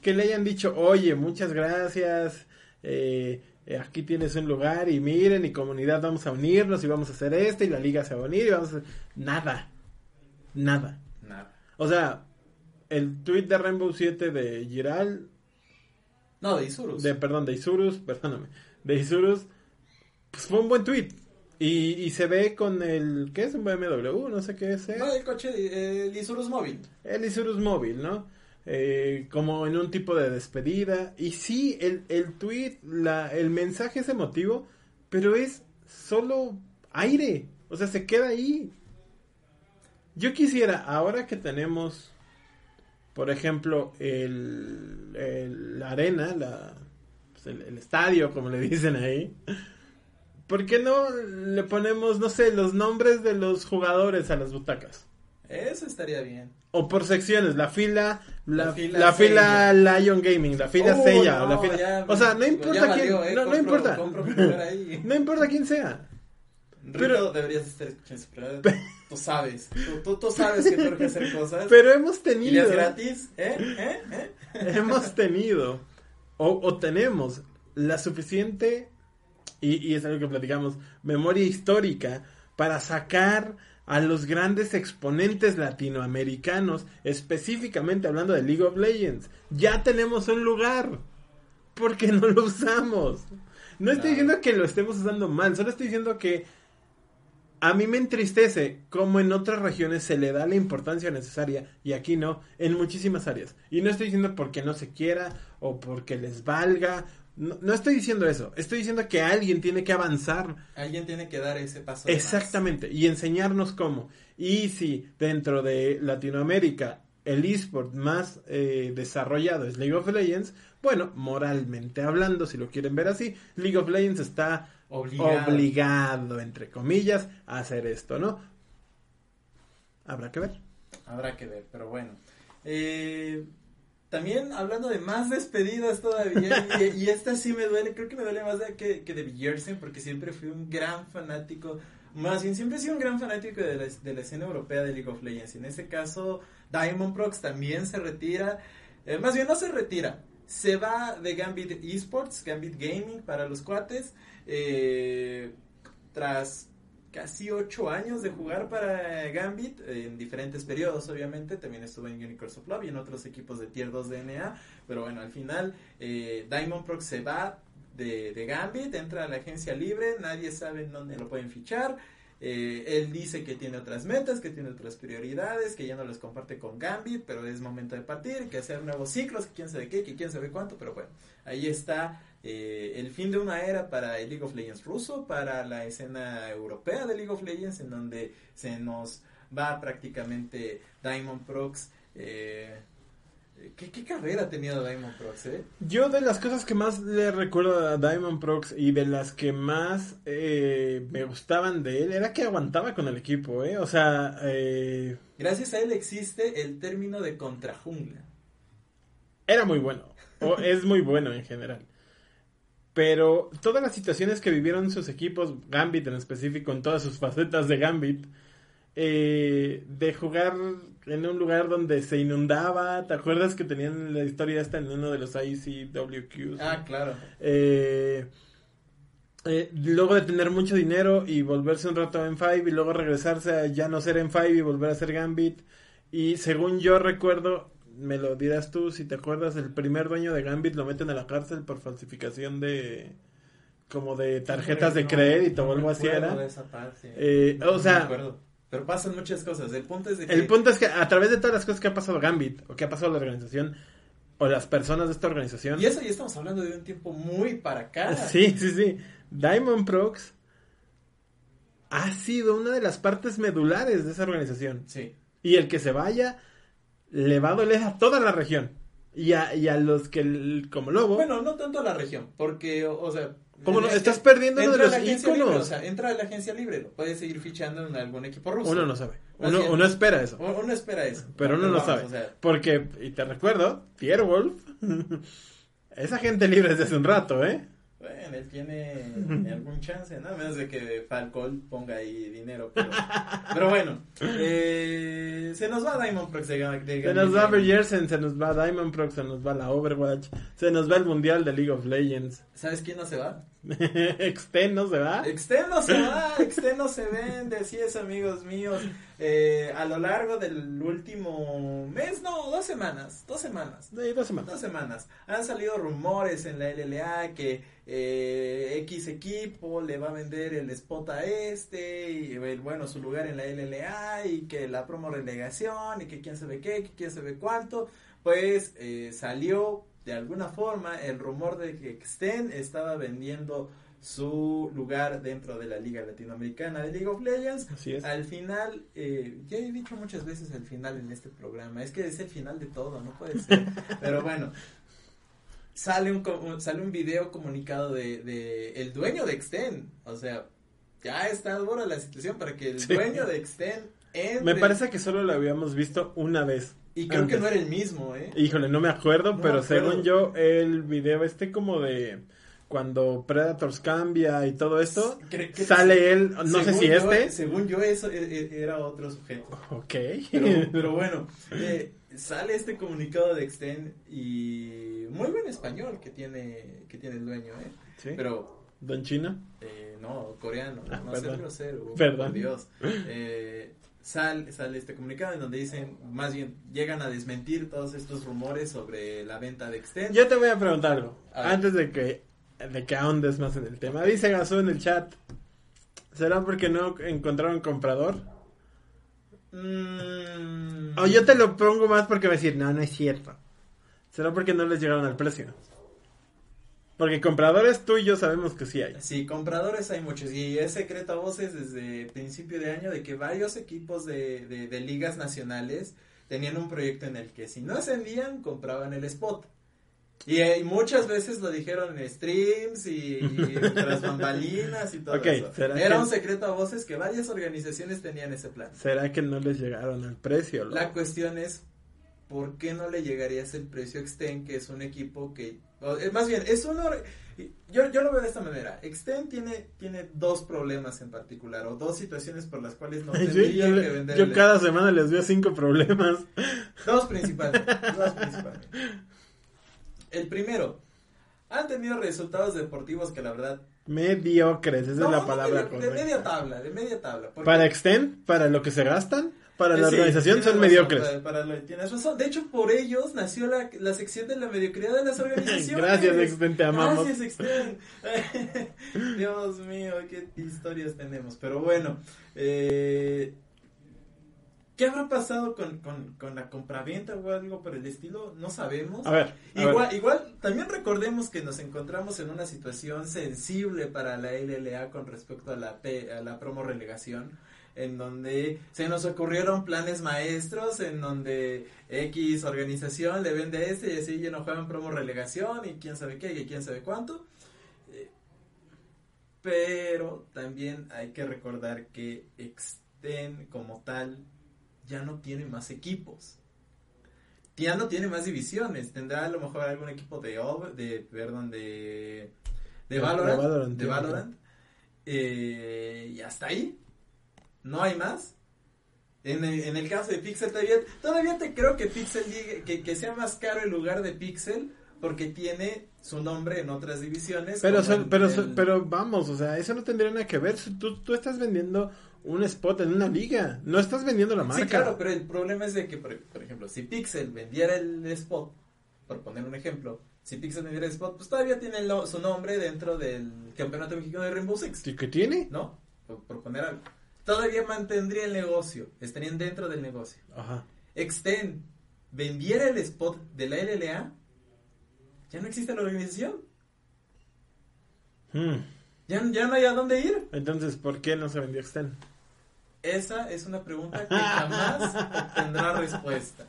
que le hayan dicho, oye, muchas gracias, eh, eh, aquí tienes un lugar y miren, y comunidad vamos a unirnos y vamos a hacer esto y la liga se va a unir y vamos a... Nada, nada. Nada. O sea, el tweet de Rainbow 7 de Giral, No, de Isurus. de, perdón, de Isurus, perdóname, de Isurus, pues fue un buen tweet. Y, y se ve con el, ¿qué es? Un BMW, no sé qué es. No, el coche, el Isurus móvil. El Isurus móvil, ¿no? Eh, como en un tipo de despedida. Y sí, el, el tweet, la, el mensaje es emotivo, pero es solo aire. O sea, se queda ahí. Yo quisiera, ahora que tenemos, por ejemplo, el, el- la arena, la, pues, el, el estadio, como le dicen ahí. ¿Por qué no le ponemos, no sé, los nombres de los jugadores a las butacas? Eso estaría bien. O por secciones, la fila, la, La fila la fila Lion Gaming, la fila Sella, o la fila... ya, o sea, no importa quién, eh, no, importa. No importa quién sea. Rito, Pero- deberías estar escuchando tú sabes, tú, tú, tú sabes que tengo que hacer cosas. Pero hemos y tenido, es gratis, ¿eh? ¿eh? ¿eh? hemos tenido, o, o tenemos la suficiente, y, y es algo que platicamos, memoria histórica para sacar a los grandes exponentes latinoamericanos, específicamente hablando de League of Legends. Ya tenemos un lugar. porque no lo usamos. No estoy diciendo que lo estemos usando mal, solo estoy diciendo que a mí me entristece como en otras regiones se le da la importancia necesaria y aquí no, en muchísimas áreas. Y no estoy diciendo porque no se quiera o porque les valga. No, no estoy diciendo eso, estoy diciendo que alguien tiene que avanzar Alguien tiene que dar ese paso. más. Exactamente, y enseñarnos cómo. Y si dentro de Latinoamérica el eSport más eh, desarrollado es League of Legends, bueno, moralmente hablando, si lo quieren ver así, League of Legends está Obligado. obligado, entre comillas, a hacer esto, ¿no? Habrá que ver. Habrá que ver, pero bueno. Eh, también hablando de más despedidas todavía, y, esta sí me duele, creo que me duele más de, que, que de Bjersen, porque siempre fui un gran fanático, más bien siempre he sido un gran fanático de la, de la escena europea de League of Legends. En ese caso, Diamond Prox también se retira, eh, más bien no se retira, se va de Gambit Esports, Gambit Gaming para los cuates, eh, tras casi ocho años de jugar para Gambit, en diferentes periodos obviamente, también estuve en Unicorns of Love y en otros equipos de Tier 2 de pero bueno, al final eh, Diamond Prox se va de, de Gambit, entra a la agencia libre, nadie sabe en dónde lo pueden fichar, eh, él dice que tiene otras metas, que tiene otras prioridades, que ya no les comparte con Gambit, pero es momento de partir, que hacer nuevos ciclos, que quién sabe qué, que quién sabe cuánto, pero bueno, ahí está eh, el fin de una era para el League of Legends ruso, para la escena europea de League of Legends, en donde se nos va prácticamente Diamond Prox. Eh, ¿qué, ¿Qué carrera ha tenido Diamond Prox? Eh? Yo de las cosas que más le recuerdo a Diamond Prox y de las que más eh, me gustaban de él era que aguantaba con el equipo, ¿eh? O sea, eh, Gracias a él existe el término de contrajungla. era muy bueno. O es muy bueno en general. Pero todas las situaciones que vivieron sus equipos, Gambit en específico, en todas sus facetas de Gambit, eh, de jugar en un lugar donde se inundaba, ¿te acuerdas que tenían la historia esta en uno de los ICWQs? Ah, claro. Eh, eh, luego de tener mucho dinero y volverse un rato en Five y luego regresarse a ya no ser en Five y volver a ser Gambit Y según yo recuerdo, me lo dirás tú si te acuerdas, el primer dueño de Gambit lo meten a la cárcel por falsificación de como de tarjetas de No, crédito no o algo así era. de esa parte. Eh, No sea. Pero pasan muchas cosas. El punto es de que. el punto es que a través de todas las cosas que ha pasado Gambit o que ha pasado la organización o las personas de esta organización, Y eso ya estamos hablando de un tiempo muy para acá. sí, sí, sí, Diamond Prox ha sido una de las partes medulares de esa organización. Sí. Y el que se vaya le va a doler a toda la región. Y a, y a los que, como Lobo, Bueno, no tanto a la región. Porque, o, sea. ¿Cómo no? Estás perdiendo uno de los íconos. libre, o sea, entra a la agencia libre. Lo puedes seguir fichando en algún equipo ruso. uno no sabe. Uno, bien- uno espera eso. Uno espera eso. Pero uno no vamos, sabe. o sea, Porque, y te recuerdo, Pierre Wolf, esa gente libre desde hace un rato, ¿eh? Bueno, él tiene algún chance, ¿no? A menos de que Falcol ponga ahí dinero. Pero, pero bueno, eh, se nos va Diamond Prox de, de Se nos va Bergersen, se nos va Diamond Prox, se nos va la Overwatch, se nos va el Mundial de League of Legends. ¿Sabes quién no se va? Extend no se va. Externo se va, externo se vende, así es amigos míos. Eh, a lo largo del último mes, no, dos semanas, dos semanas. Dos semanas. Dos semanas. Han salido rumores en la LLA que eh, X equipo le va a vender el spot a este, y el, bueno, su lugar en la LLA, y que la promo relegación, y que quién sabe qué, que quién sabe cuánto. Pues eh, salió de alguna forma el rumor de que Extend estaba vendiendo su lugar dentro de la Liga Latinoamericana de League of Legends. Así es. Al final, eh, ya he dicho muchas veces el final en este programa, es que es el final de todo, no puede ser. Pero bueno, sale un, sale un video comunicado de, de el dueño de Extend, o sea, ya está dura la situación para que el Sí. dueño de Extend entre. Me parece que solo lo habíamos visto una vez. Y creo que no era el mismo, ¿eh? Híjole, no me acuerdo, No me pero acuerdo. según yo, el video este como de cuando Predators cambia y todo esto, que- sale él, no sé si yo- este. Según yo, eso e- e- era otro sujeto. Ok. Pero, pero bueno, eh, sale este comunicado de Extend y muy buen español que tiene, que tiene el dueño, ¿eh? Sí. Pero, Don Chino. eh, no, coreano, Ah, no perdón. ser grosero, Perdón. por Dios. Eh, sal- sale este comunicado en donde dicen, más bien, llegan a desmentir todos estos rumores sobre la venta de Extend. Yo te voy a preguntar algo. A. Antes de que, de que ahondes más en el tema. Dice Gazú en el chat. ¿Será porque no encontraron comprador? Mm, O yo te lo pongo más porque va a decir, no, no es cierto. ¿Será porque no les llegaron al precio? Porque compradores tú y yo sabemos que sí hay. Sí, compradores hay muchos y es secreto a voces desde principio de año de que varios equipos de, de, de ligas nacionales tenían un proyecto en el que si no ascendían compraban el spot. Y, eh, muchas veces lo dijeron en streams y, y tras bambalinas y todo Ok, eso. ¿será Era un secreto a voces que varias organizaciones tenían ese plan. ¿Será que no les llegaron al precio? La cuestión es, ¿por qué no le llegarías el precio a Extend, que es un equipo que, o, eh, más bien, es uno, yo, yo lo veo de esta manera, Extend tiene, tiene dos problemas en particular, o dos situaciones por las cuales no tendría yo, que vender yo cada semana les veo cinco problemas. Dos principales, dos principales. El primero, han tenido resultados deportivos que la verdad... Mediocres, esa no, es la palabra de correcta. media tabla, de media tabla. porque- Para Extend, para lo que se gastan, para la Sí, organización son razón, mediocres. Para, para lo- tienes razón. De hecho, por ellos nació la, la sección de la mediocridad de las organizaciones. Gracias, Extend, te amamos. Gracias, Extend. Dios mío, qué historias tenemos. Pero bueno, eh, ¿qué habrá pasado con, con, con la compraventa o algo por el estilo? No sabemos. A ver, a Igual, ver. igual, también recordemos que nos encontramos en una situación sensible para la LLA con respecto a la, P- a la promo relegación, en donde se nos ocurrieron planes maestros, en donde X organización le vende a este y así ya no juegan promo relegación y quién sabe qué y quién sabe cuánto. Eh, Pero también hay que recordar que Extend como tal ya no tiene más equipos ya no tiene más divisiones. Tendrá a lo mejor algún equipo de, Ov- de perdón, de, de Valorant. de Valorant, de sí, Valorant. Eh, y hasta ahí. No hay más. En el, en el caso de Pixel todavía, todavía te creo que Pixel que, que sea más caro el lugar de Pixel porque tiene su nombre en otras divisiones. Pero, son- pero, el- pero vamos, o sea, eso no tendría nada que ver. Tú, tú estás vendiendo un spot en una liga, no estás vendiendo la marca. Sí, claro, pero el problema es de que, por, por ejemplo, si Pixel vendiera el spot, por poner un ejemplo, si Pixel vendiera el spot, pues todavía tiene su nombre dentro del Campeonato Mexicano de Rainbow Six, ¿Y ¿Qué tiene? ¿no? Por, por poner algo. Todavía mantendría el negocio, estarían dentro del negocio. Ajá. Extend vendiera el spot de la LLA, ya no existe la organización. Hmm. Ya, ya no hay a dónde ir. Entonces, ¿por qué no se vendió Extend? Esa es una pregunta que jamás tendrá respuesta.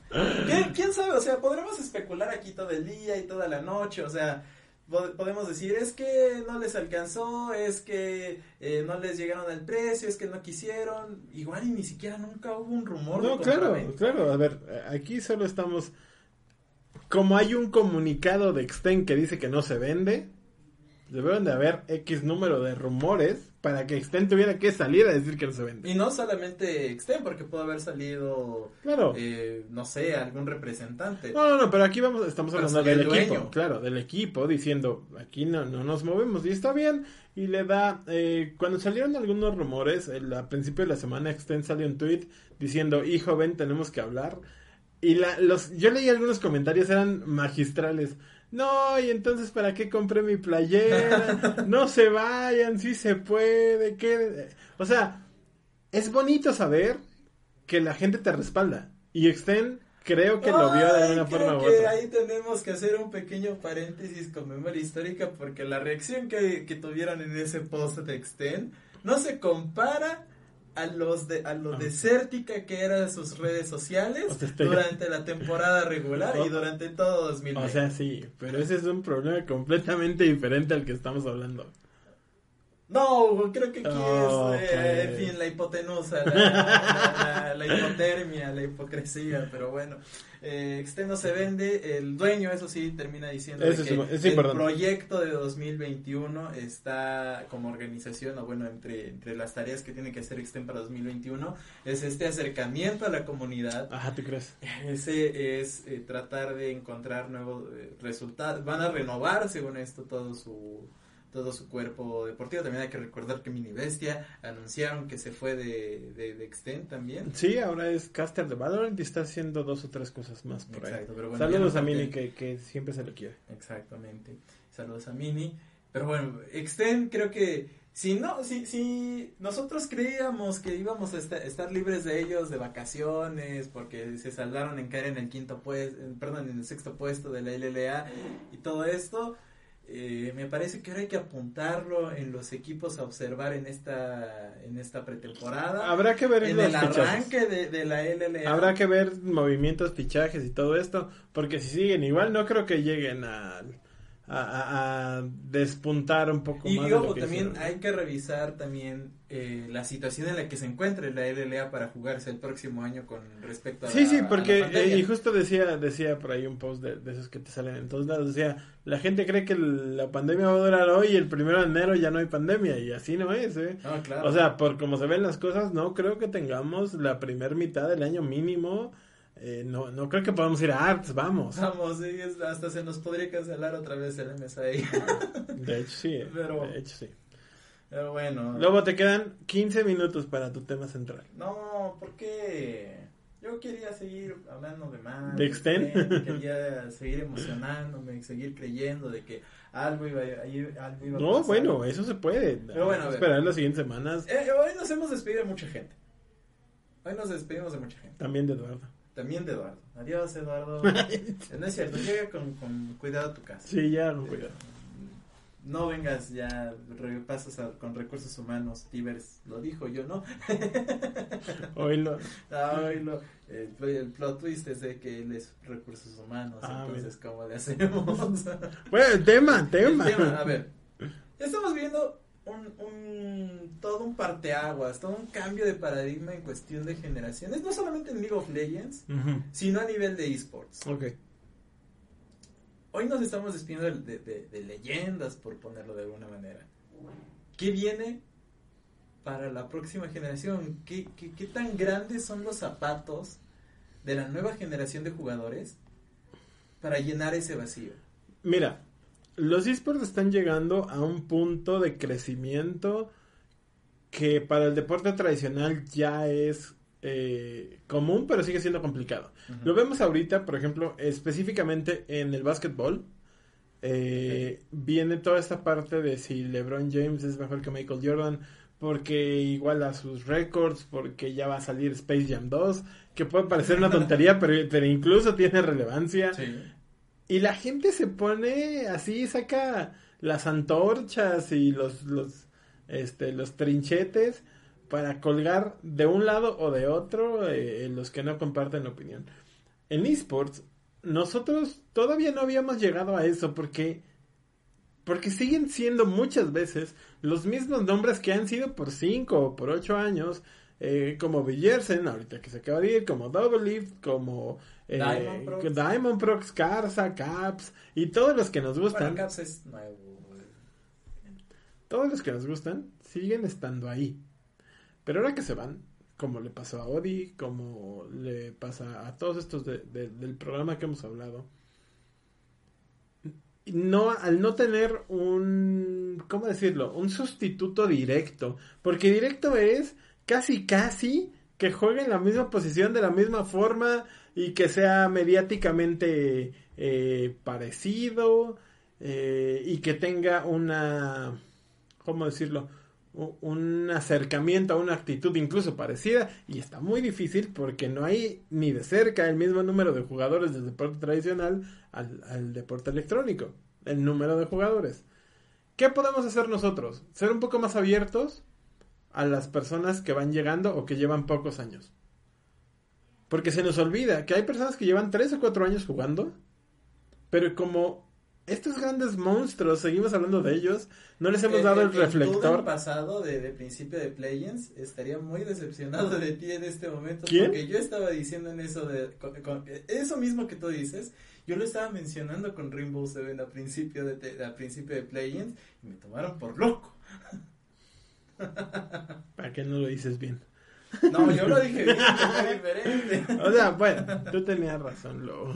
¿Quién, sabe? O sea, podremos especular aquí todo el día y toda la noche. O sea, podemos decir, es que no les alcanzó, es que eh, no les llegaron al precio, es que no quisieron. Igual y ni siquiera nunca hubo un rumor. No, de claro, claro. A ver, aquí solo estamos. Como hay un comunicado de Extend que dice que no se vende, debieron de haber X número de rumores para que Extend tuviera que salir a decir que no se vende. Y no solamente Extend, porque pudo haber salido, Claro. eh, no sé, algún representante. No, no, no, pero aquí vamos, estamos hablando del el equipo, claro, del equipo diciendo, aquí no, no nos movemos y está bien, y le da, eh, cuando salieron algunos rumores, el, a principio de la semana Extend salió un tweet diciendo, hijo, ven, tenemos que hablar, y la, los, yo leí algunos comentarios, eran magistrales, no, y entonces, ¿para qué compré mi playera? No se vayan, sí se puede, que, o sea, es bonito saber que la gente te respalda, y Extend creo que lo vio de alguna creo forma u que otra. ahí tenemos que hacer un pequeño paréntesis con memoria histórica porque la reacción que, que tuvieron en ese post de Extend no se compara a los de a lo Ah. desértica que eran sus redes sociales O sea, estoy- durante la temporada regular y durante todo 2020. O sea, sí, pero ese es un problema completamente diferente al que estamos hablando. No, creo que aquí Oh, es, eh, en pues. fin, la hipotenusa, la, la- la hipotermia, la hipocresía, pero bueno, eh, Extend no se vende, el dueño, eso sí, termina diciendo que el proyecto de 2021 está como organización, o bueno, entre, entre las tareas que tiene que hacer Extend para 2021, es este acercamiento a la comunidad, Ajá, ¿tú crees? ese es eh, tratar de encontrar nuevos eh, resultados. Van a renovar, según esto, todo su todo su cuerpo deportivo. También hay que recordar que Mini Bestia anunciaron que se fue de, de, de Extend también. Sí, ahora es caster de Valorant y está haciendo dos o tres cosas más por ahí. Exacto, pero bueno, Saludos a Mini que, que siempre se lo quiere. Exactamente. Saludos a Mini. Pero bueno, Extend creo que si no, si, si nosotros creíamos que íbamos a esta- estar libres de ellos de vacaciones porque se saldaron en caer en el quinto puesto, perdón, en el sexto puesto de la LLA y todo esto, eh, me parece que ahora hay que apuntarlo en los equipos a observar en esta en esta pretemporada. Habrá que ver en los el fichajes. arranque de, de la LLA. Habrá que ver movimientos, fichajes y todo esto, porque si siguen igual no creo que lleguen a, a, a- despuntar un poco Y más. lo ojo, también hicieron. hay que revisar también eh, la situación en la que se encuentre la LLA para jugarse el próximo año con respecto a Sí, la, sí, la porque eh, y justo decía decía por ahí un post de, de esos que te salen en todos lados, decía, la gente cree que la pandemia va a durar hoy y el primero de enero ya no hay pandemia y así no es, ¿eh? No, claro. O sea, por como se ven las cosas, no creo que tengamos la primer mitad del año mínimo, eh, no no creo que podamos ir a Arts, vamos. Vamos, sí, hasta se nos podría cancelar otra vez el MSI. De hecho sí, eh, Pero- de hecho sí. Pero bueno. Luego te quedan 15 minutos para tu tema central. No, porque yo quería seguir hablando de más. ¿De Extend? Quería seguir emocionándome, seguir creyendo de que algo iba, algo iba a No, pasar. bueno, eso se puede. Pero bueno, a ver. esperar las siguientes semanas Eh, hoy nos hemos despedido de mucha gente. Hoy nos despedimos de mucha gente. también de Eduardo. También de Eduardo. Adiós, Eduardo. Eh, no es cierto, llega con, con cuidado a tu casa. Sí, ya, con cuidado. No vengas ya, repasas a- con recursos humanos. Tibers lo dijo, yo no. Oílo. Ay, lo- el, el plot twist es de que él es recursos humanos. Ah, entonces, ¿cómo le hacemos? Bueno, tema, El tema. tema, a ver, estamos viendo un, un todo un parteaguas, todo un cambio de paradigma en cuestión de generaciones, no solamente en League of Legends, sino a nivel de esports. Ok. Hoy nos estamos despidiendo de, de- de leyendas, por ponerlo de alguna manera. ¿Qué viene para la próxima generación? ¿Qué, qué, qué tan grandes son los zapatos de la nueva generación de jugadores para llenar ese vacío? Mira, los esports están llegando a un punto de crecimiento que para el deporte tradicional ya es eh, común, pero sigue siendo complicado. Lo vemos ahorita, por ejemplo, específicamente en el básquetbol. Eh, viene toda esta parte de si LeBron James es mejor que Michael Jordan porque iguala sus récords, porque ya va a salir Space Jam 2, que puede parecer una tontería, pero, pero incluso tiene relevancia. Y la gente se pone así, saca las antorchas y los, los, este, los trinchetes para colgar de un lado o de otro eh, los que no comparten opinión. En esports, nosotros todavía no habíamos llegado a eso porque porque siguen siendo muchas veces los mismos nombres que han sido por 5 o por 8 años, eh, como Villersen, ahorita que se acaba de ir, como Double Lift, como eh, Diamond, Prox. Carza, Caps y todos los que nos gustan. Caps es nuevo. Todos los que nos gustan siguen estando ahí. Pero ahora que se van, como le pasó a Odi, como le pasa a todos estos del programa que hemos hablado, no, al no tener un, ¿cómo decirlo? Un sustituto directo. Porque directo es casi, casi que juegue en la misma posición, de la misma forma y que sea mediáticamente eh, parecido eh, y que tenga una, ¿cómo decirlo? un acercamiento a una actitud incluso parecida y está muy difícil porque no hay ni de cerca el mismo número de jugadores del deporte tradicional al, deporte electrónico, el número de jugadores. ¿Qué podemos hacer nosotros? Ser un poco más abiertos a las personas que van llegando o que llevan pocos años. Porque se nos olvida que hay personas que llevan 3 o 4 años jugando, pero como estos grandes monstruos, seguimos hablando de ellos, no les hemos dado el, reflector. El pasado de, principio de Play-ins estaría muy decepcionado de ti en este momento. ¿Quién? Porque yo estaba diciendo en eso de, eso mismo que tú dices, yo lo estaba mencionando con Rainbow Seven a principio de, a principio de Play-ins y me tomaron por loco. ¿Para qué no lo dices bien? No, yo lo dije bien, diferente. O sea, bueno, tú tenías razón, lo.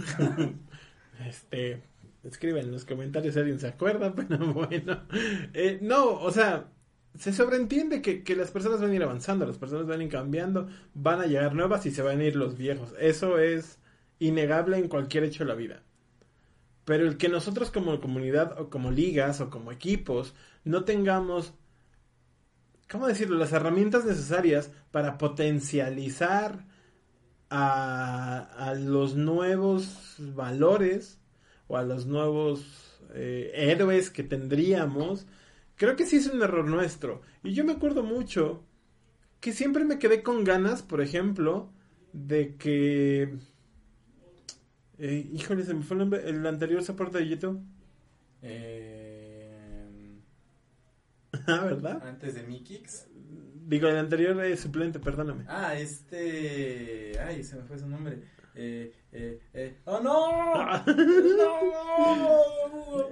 Este, Escriben en los comentarios si alguien se acuerda, pero bueno. Eh, no, o sea, se sobreentiende que, que, las personas van a ir avanzando, las personas van a ir cambiando, van a llegar nuevas y se van a ir los viejos. Eso es innegable en cualquier hecho de la vida. Pero el que nosotros como comunidad o como ligas o como equipos no tengamos, ¿cómo decirlo?, las herramientas necesarias para potencializar a, a los nuevos valores o a los nuevos eh, héroes que tendríamos, creo que sí es un error nuestro. Y yo me acuerdo mucho que siempre me quedé con ganas, por ejemplo, de que... Eh, híjole, se me fue el el anterior soporte de YouTube. Eh... ah, ¿verdad? Antes de Mikix. Digo, el anterior es suplente, perdóname. Ah, este... Ay, se me fue su nombre. Eh, eh, eh. ¡Oh, no! ¡No!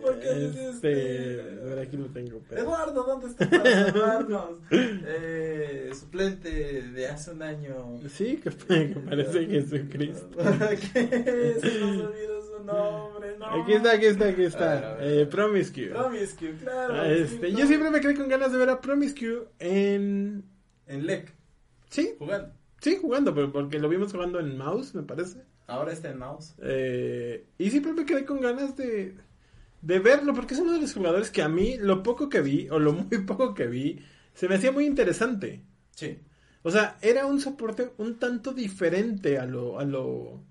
¿Por qué este, este? aquí lo tengo. Eduardo, ¿dónde está Eduardo? eh, suplente de hace un año. Sí, que, que parece Jesucristo. ¿Qué? Se nos olvidó su nombre, no. Aquí está, aquí está, aquí está. Eh, Promiscue. Promiscue, claro. Este, sí, yo siempre me quedé con ganas de ver a Promiscue en... En LEC. Sí. Jugando. Sí, jugando, pero porque lo vimos jugando en mouse, me parece. Ahora está en mouse. Eh, y siempre me quedé con ganas de, de verlo, porque es uno de los jugadores que a mí, lo poco que vi, o lo muy poco que vi, se me hacía muy interesante. Sí. O sea, era un soporte un tanto diferente a lo, a lo,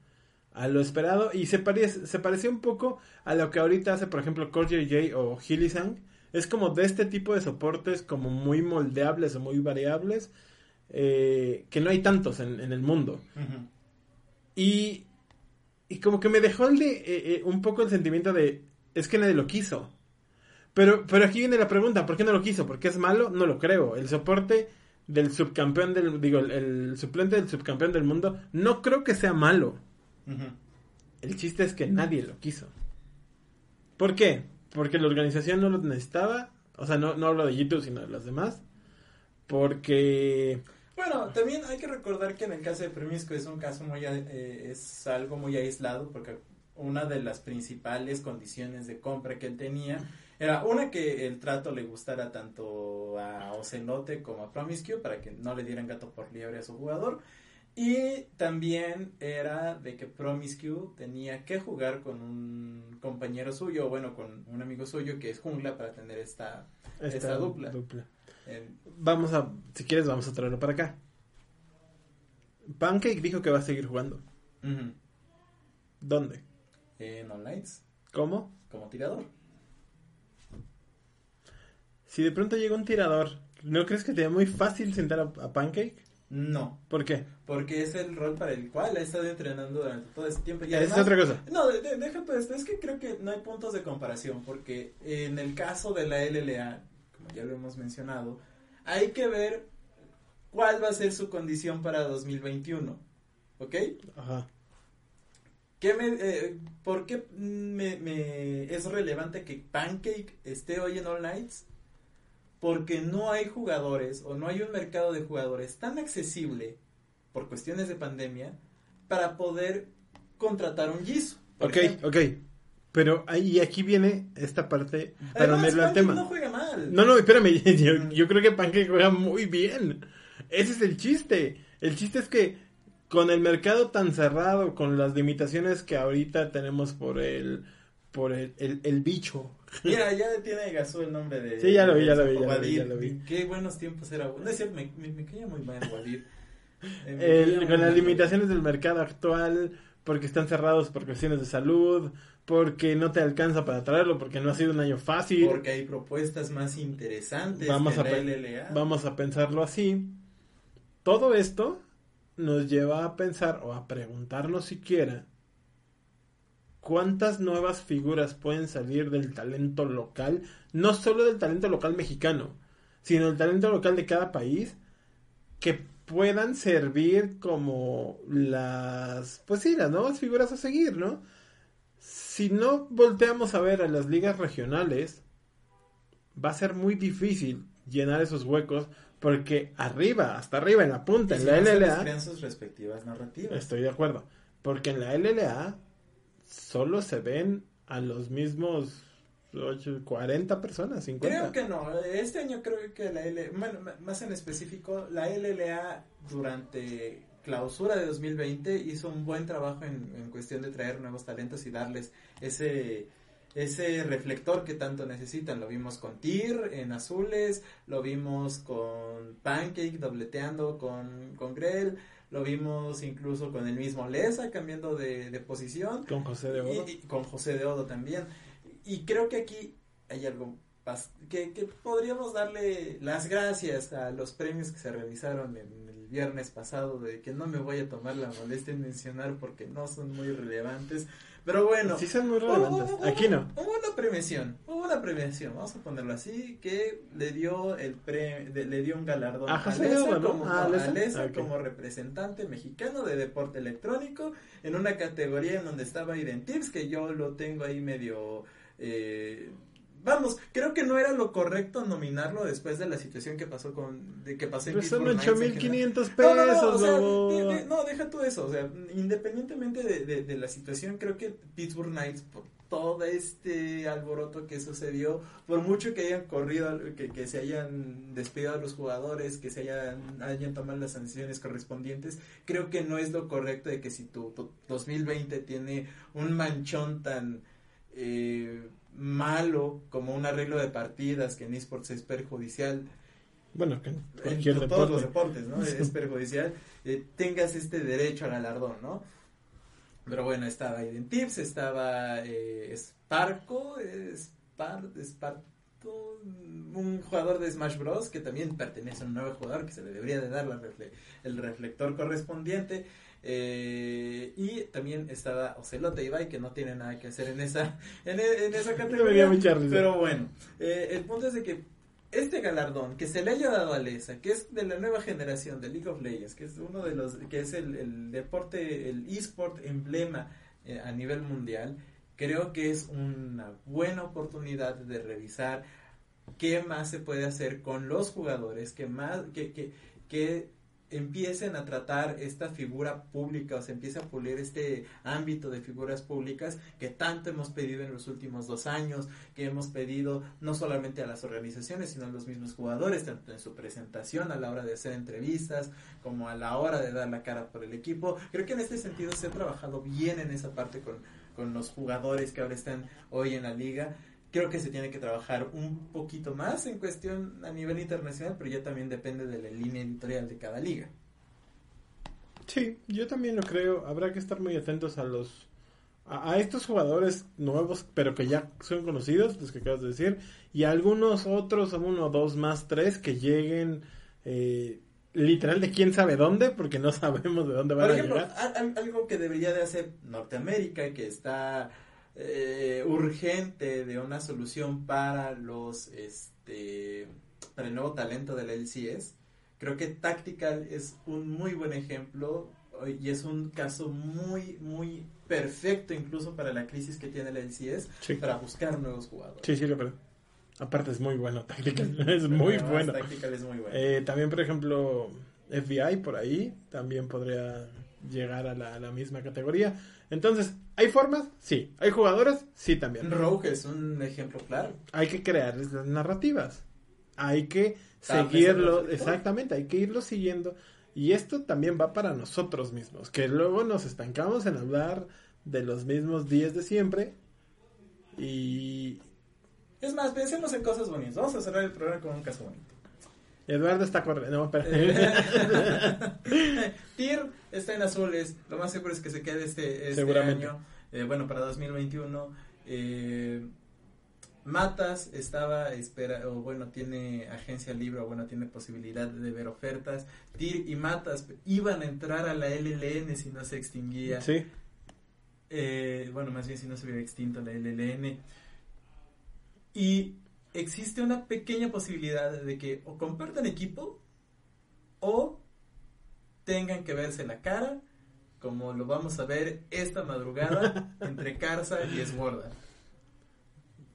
a lo esperado y se, parece, se parecía un poco a lo que ahorita hace, por ejemplo, Cordier J o Hillisang. Es como de este tipo de soportes como muy moldeables o muy variables eh, que no hay tantos en, en el mundo. Y, y como que me dejó el de, eh, eh, un poco el sentimiento de, es que nadie lo quiso. Pero, pero aquí viene la pregunta, ¿por qué no lo quiso? ¿Porque es malo? No lo creo. El soporte del subcampeón del, digo, el, el suplente del subcampeón del mundo, no creo que sea malo. El chiste es que nadie lo quiso. ¿Por qué? Porque la organización no lo necesitaba. O sea, no, no hablo de YouTube, sino de los demás. Porque... Bueno, también hay que recordar que en el caso de Premisco es un caso muy, eh, es algo muy aislado porque una de las principales condiciones de compra que él tenía era una que el trato le gustara tanto a Ocelote como a Promiscue para que no le dieran gato por liebre a su jugador. Y también era de que Promiscue tenía que jugar con un compañero suyo, bueno, con un amigo suyo que es Jungla para tener esta, esta, dupla. Vamos a, si quieres, vamos a traerlo para acá. Pancake dijo que va a seguir jugando. ¿Dónde? En online. ¿Cómo? Como tirador. Si de pronto llega un tirador, ¿no crees que te muy fácil sentar a, Pancake? No. ¿Por qué? Porque es el rol para el cual ha estado entrenando durante todo este tiempo. Y es otra cosa. No, deja todo esto. Es que creo que no hay puntos de comparación. Porque en el caso de la LLA, como ya lo hemos mencionado, hay que ver cuál va a ser su condición para 2021. ¿Ok? Ajá. ¿Qué me, eh, ¿Por qué me, me, es relevante que Pancake esté hoy en All Nights? Porque no hay jugadores o no hay un mercado de jugadores tan accesible por cuestiones de pandemia para poder contratar un Jisoo. Ok, ok. Pero ahí aquí viene esta parte para unirlo al tema. No juega mal. No, no, espérame. Yo, yo creo que Pancake juega muy bien. Ese es el chiste. El chiste es que con el mercado tan cerrado, con las limitaciones que ahorita tenemos por el por el, el, bicho. Mira, ya tiene Gasú el nombre de. Sí, ya lo vi, ya lo vi, ya lo vi, Qué buenos tiempos era. No es cierto, me, me, caía muy mal Wadir. Eh, con las limitaciones del mercado actual, porque están cerrados por cuestiones de salud, porque no te alcanza para traerlo, porque no ha sido un año fácil. Porque hay propuestas más interesantes vamos a LLA. Vamos a pensarlo así. Todo esto nos lleva a pensar o a preguntarnos siquiera cuántas nuevas figuras pueden salir del talento local, no solo del talento local mexicano, sino del talento local de cada país, que puedan servir como las, pues sí, las nuevas figuras a seguir, ¿no? Si no volteamos a ver a las ligas regionales, va a ser muy difícil llenar esos huecos porque arriba, hasta arriba en la punta, en la LLA. sus respectivas narrativas. Estoy de acuerdo. Porque en la LLA solo se ven a los mismos 40 personas, 50. Creo que no, este año creo que la L, bueno, más en específico, la LLA durante clausura de 2020 hizo un buen trabajo en, en cuestión de traer nuevos talentos y darles ese ese reflector que tanto necesitan. Lo vimos con Tyr en azules, lo vimos con Pancake dobleteando con, con Grell, lo vimos incluso con el mismo Lesa cambiando de, posición. Con José de Odo. Y, con José de Odo también. Y creo que aquí hay algo que, que podríamos darle las gracias a los premios que se realizaron en el viernes pasado, de que no me voy a tomar la molestia en mencionar porque no son muy relevantes. Pero bueno. Sí son muy relevantes. Aquí no. Hubo una premiación, una premiación, vamos a ponerlo así, que le dio el pre, le dio un galardón a, Lesa, como, ah, como representante mexicano de deporte electrónico en una categoría en donde estaba Identips, que yo lo tengo ahí medio... Eh, vamos, creo que no era lo correcto nominarlo después de la situación que pasó con, de que pasó en son 8500 pesos. No, no, o sea, no, deja tú eso, o sea, independientemente de, de, la situación, creo que Pittsburgh Knights, por todo este alboroto que sucedió, por mucho que hayan corrido, que, que se hayan despedido a los jugadores, que se hayan, hayan tomado las sanciones correspondientes, creo que no es lo correcto de que si tu, tu 2020 tiene un manchón tan... Eh, malo como un arreglo de partidas que en esports es perjudicial. Bueno, que en todos los deportes, ¿no? es perjudicial, eh, tengas este derecho al alardón, ¿no? Pero bueno, estaba Identips, estaba eh, Sparco, un jugador de Smash Bros. que también pertenece a un nuevo jugador que se le debería de dar el reflector correspondiente. Eh, y también estaba Ocelote Ibai, que no tiene nada que hacer en esa, en, e, esa categoría. pero bueno, eh, el punto es de que este galardón que se le haya dado a Lesa, que es de la nueva generación de League of Legends, que es uno de los, que es el, deporte, el esport emblema eh, a nivel mundial, creo que es una buena oportunidad de revisar qué más se puede hacer con los jugadores, que más, que, que, que empiecen a tratar esta figura pública o se empiece a pulir este ámbito de figuras públicas que tanto hemos pedido en los últimos dos años, que hemos pedido no solamente a las organizaciones, sino a los mismos jugadores, tanto en su presentación a la hora de hacer entrevistas, como a la hora de dar la cara por el equipo. Creo que en este sentido se ha trabajado bien en esa parte con, con los jugadores que ahora están hoy en la liga creo que se tiene que trabajar un poquito más en cuestión a nivel internacional, pero ya también depende de la línea editorial de cada liga. Sí, yo también lo creo. Habrá que estar muy atentos a los a, estos jugadores nuevos, pero que ya son conocidos, los que acabas de decir, y algunos otros, uno, dos más, tres, que lleguen eh, literal de quién sabe dónde, porque no sabemos de dónde van Por a llegar. algo que debería de hacer Norteamérica, que está eh, urgente de una solución para los este para el nuevo talento del LCS. Creo que Tactical es un muy buen ejemplo y es un caso muy, muy perfecto incluso para la crisis que tiene el LCS para buscar nuevos jugadores. Sí, sí, lo. Aparte es muy bueno, Tactical es muy bueno. Tactical es muy bueno. Eh, también, por ejemplo, FBI por ahí también podría llegar a la, a la misma categoría. Entonces, ¿hay formas? Sí. ¿Hay jugadores? Sí, también. Rogue es un ejemplo claro. Hay que crear las narrativas. Hay que seguirlo, exactamente, hay que irlo siguiendo. Y esto también va para nosotros mismos, que luego nos estancamos en hablar de los mismos días de siempre. Y... Es más, pensemos en cosas bonitas. Vamos a cerrar el programa con un caso bonito. Eduardo está corriendo. No, Tyr está en azules. Lo más seguro es que se quede este, este año. Eh, bueno, para 2021. Eh, Matas estaba espera o bueno tiene agencia libre o bueno tiene posibilidad de ver ofertas. Tyr y Matas iban a entrar a la LLN si no se extinguía. Sí. Eh, bueno, más bien si no se hubiera extinto la LLN. Y existe una pequeña posibilidad de que o compartan equipo o tengan que verse la cara, como lo vamos a ver esta madrugada entre Carza y Esborda.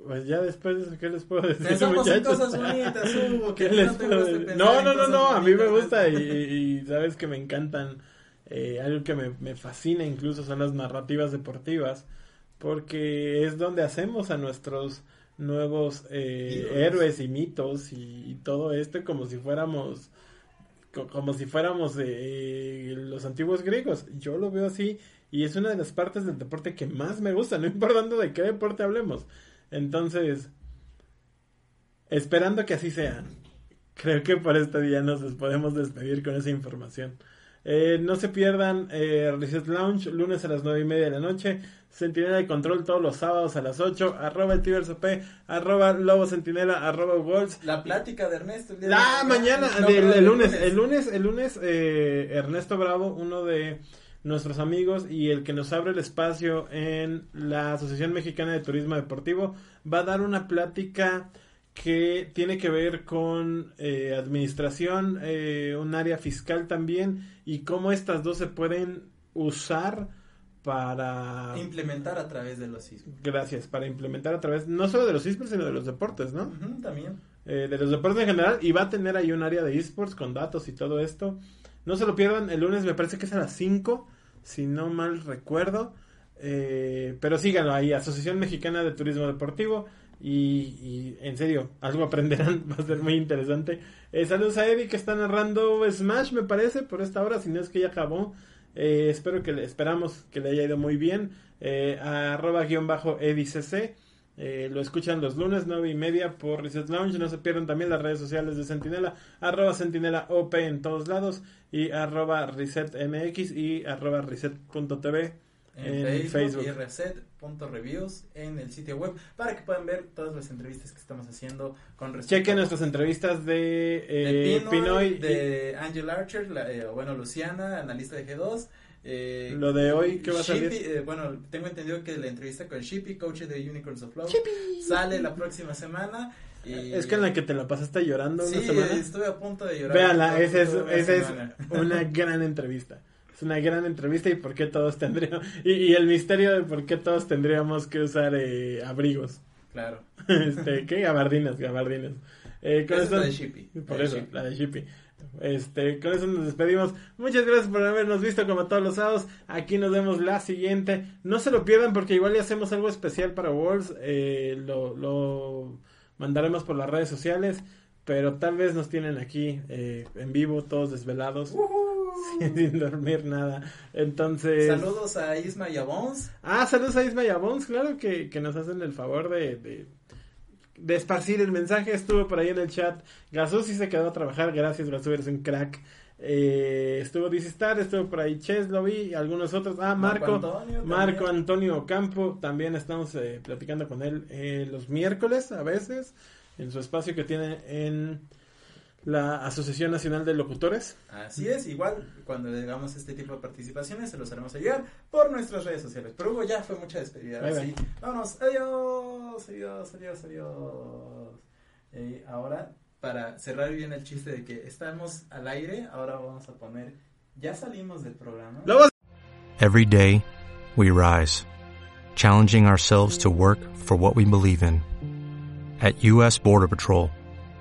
Pues ya después de eso, ¿qué les puedo decir? Pensamos en cosas bonitas, Hugo, ¿Qué les no, puedo decir? no, no, no, no, a mí me gusta y, y, sabes que me encantan. Eh, algo que me, me fascina incluso son las narrativas deportivas, porque es donde hacemos a nuestros nuevos eh, héroes y mitos y, todo esto como si fuéramos como si fuéramos eh, los antiguos griegos. Yo lo veo así y es una de las partes del deporte que más me gusta, no importando de qué deporte hablemos. Entonces, esperando que así sea, creo que por este día nos podemos despedir con esa información. Eh, no se pierdan eh, Reset Lounge, lunes a las nueve y media de la noche. Sentinela de Control todos los sábados a las 8. Arroba el P, arroba Lobo Sentinela, arroba Wolves. La plática de Ernesto. El ah, mañana, el, lunes, el lunes, el lunes, eh, Ernesto Bravo, uno de nuestros amigos y el que nos abre el espacio en la Asociación Mexicana de Turismo Deportivo, va a dar una plática que tiene que ver con eh, administración, eh, un área fiscal también, y cómo estas dos se pueden usar para... Implementar a través de los esports. Gracias, para implementar a través, no solo de los esports, sino de los deportes, ¿no? también. Eh, de los deportes en general, y va a tener ahí un área de esports con datos y todo esto. No se lo pierdan, el lunes me parece que es a las 5, si no mal recuerdo. pero síganlo ahí, Asociación Mexicana de Turismo Deportivo. Y, en serio, algo aprenderán, va a ser muy interesante. Eh, saludos a Eddie que está narrando Smash, me parece, por esta hora, si no es que ya acabó. Eh, espero que le, esperamos que le haya ido muy bien. Eh, arroba guion bajo EddieCC. Eh, lo escuchan los lunes, nueve y media por Reset Lounge. No se pierdan también las redes sociales de Sentinela, arroba Sentinela OP en todos lados, y arroba ResetMX y arroba Reset.tv en, Facebook, y reset.reviews en el sitio web para que puedan ver todas las entrevistas que estamos haciendo con respecto Chequen nuestras entrevistas de, eh, Pinoy, de Angel Archer, eh, bueno, Luciana, analista de G2. Eh, Lo de hoy, ¿qué va a salir? Eh, bueno, tengo entendido que la entrevista con Shippy, coach de Unicorns of Love, sale la próxima semana. Y... Es que en la que te la pasaste llorando sí, una semana. estuve a punto de llorar. Véanla, esa es, esa es una gran entrevista. Es una gran entrevista y por qué todos tendríamos... Y, el misterio de por qué todos tendríamos que usar eh, abrigos. Claro. este, ¿qué? Gabardines, gabardines. Eh, con Esa esto- es la de Shippy. Por eso, la de Shippy. Este, con eso nos despedimos. Muchas gracias por habernos visto como todos los sábados. Aquí nos vemos la siguiente. No se lo pierdan porque igual ya hacemos algo especial para Worlds. Eh, lo, lo mandaremos por las redes sociales. Pero tal vez nos tienen aquí eh, en vivo, todos desvelados, sin, sin dormir nada. Entonces. Saludos a Isma y a Bones. Ah, saludos a Isma y a Bones, claro que, que nos hacen el favor de, de, de esparcir el mensaje. Estuvo por ahí en el chat. Gasú sí se quedó a trabajar, gracias Gasú, eres un crack. Eh, estuvo DC Star, estuvo por ahí Ches, lo vi, y algunos otros. Ah, Marco, Marco Antonio Marco también. Antonio Campo, también estamos eh, platicando con él eh, los miércoles a veces, en su espacio que tiene en la Asociación Nacional de Locutores. Así es, igual cuando le hagamos este tipo de participaciones se los haremos llegar por nuestras redes sociales. Pero Hugo, ya fue mucha despedida. Bye, sí. Vámonos, adiós, adiós, adiós, adiós. Eh, ahora, para cerrar bien el chiste de que estamos al aire, ahora vamos a poner, ya salimos del programa. Every day, we rise, challenging ourselves to work for what we believe in. At U.S. Border Patrol,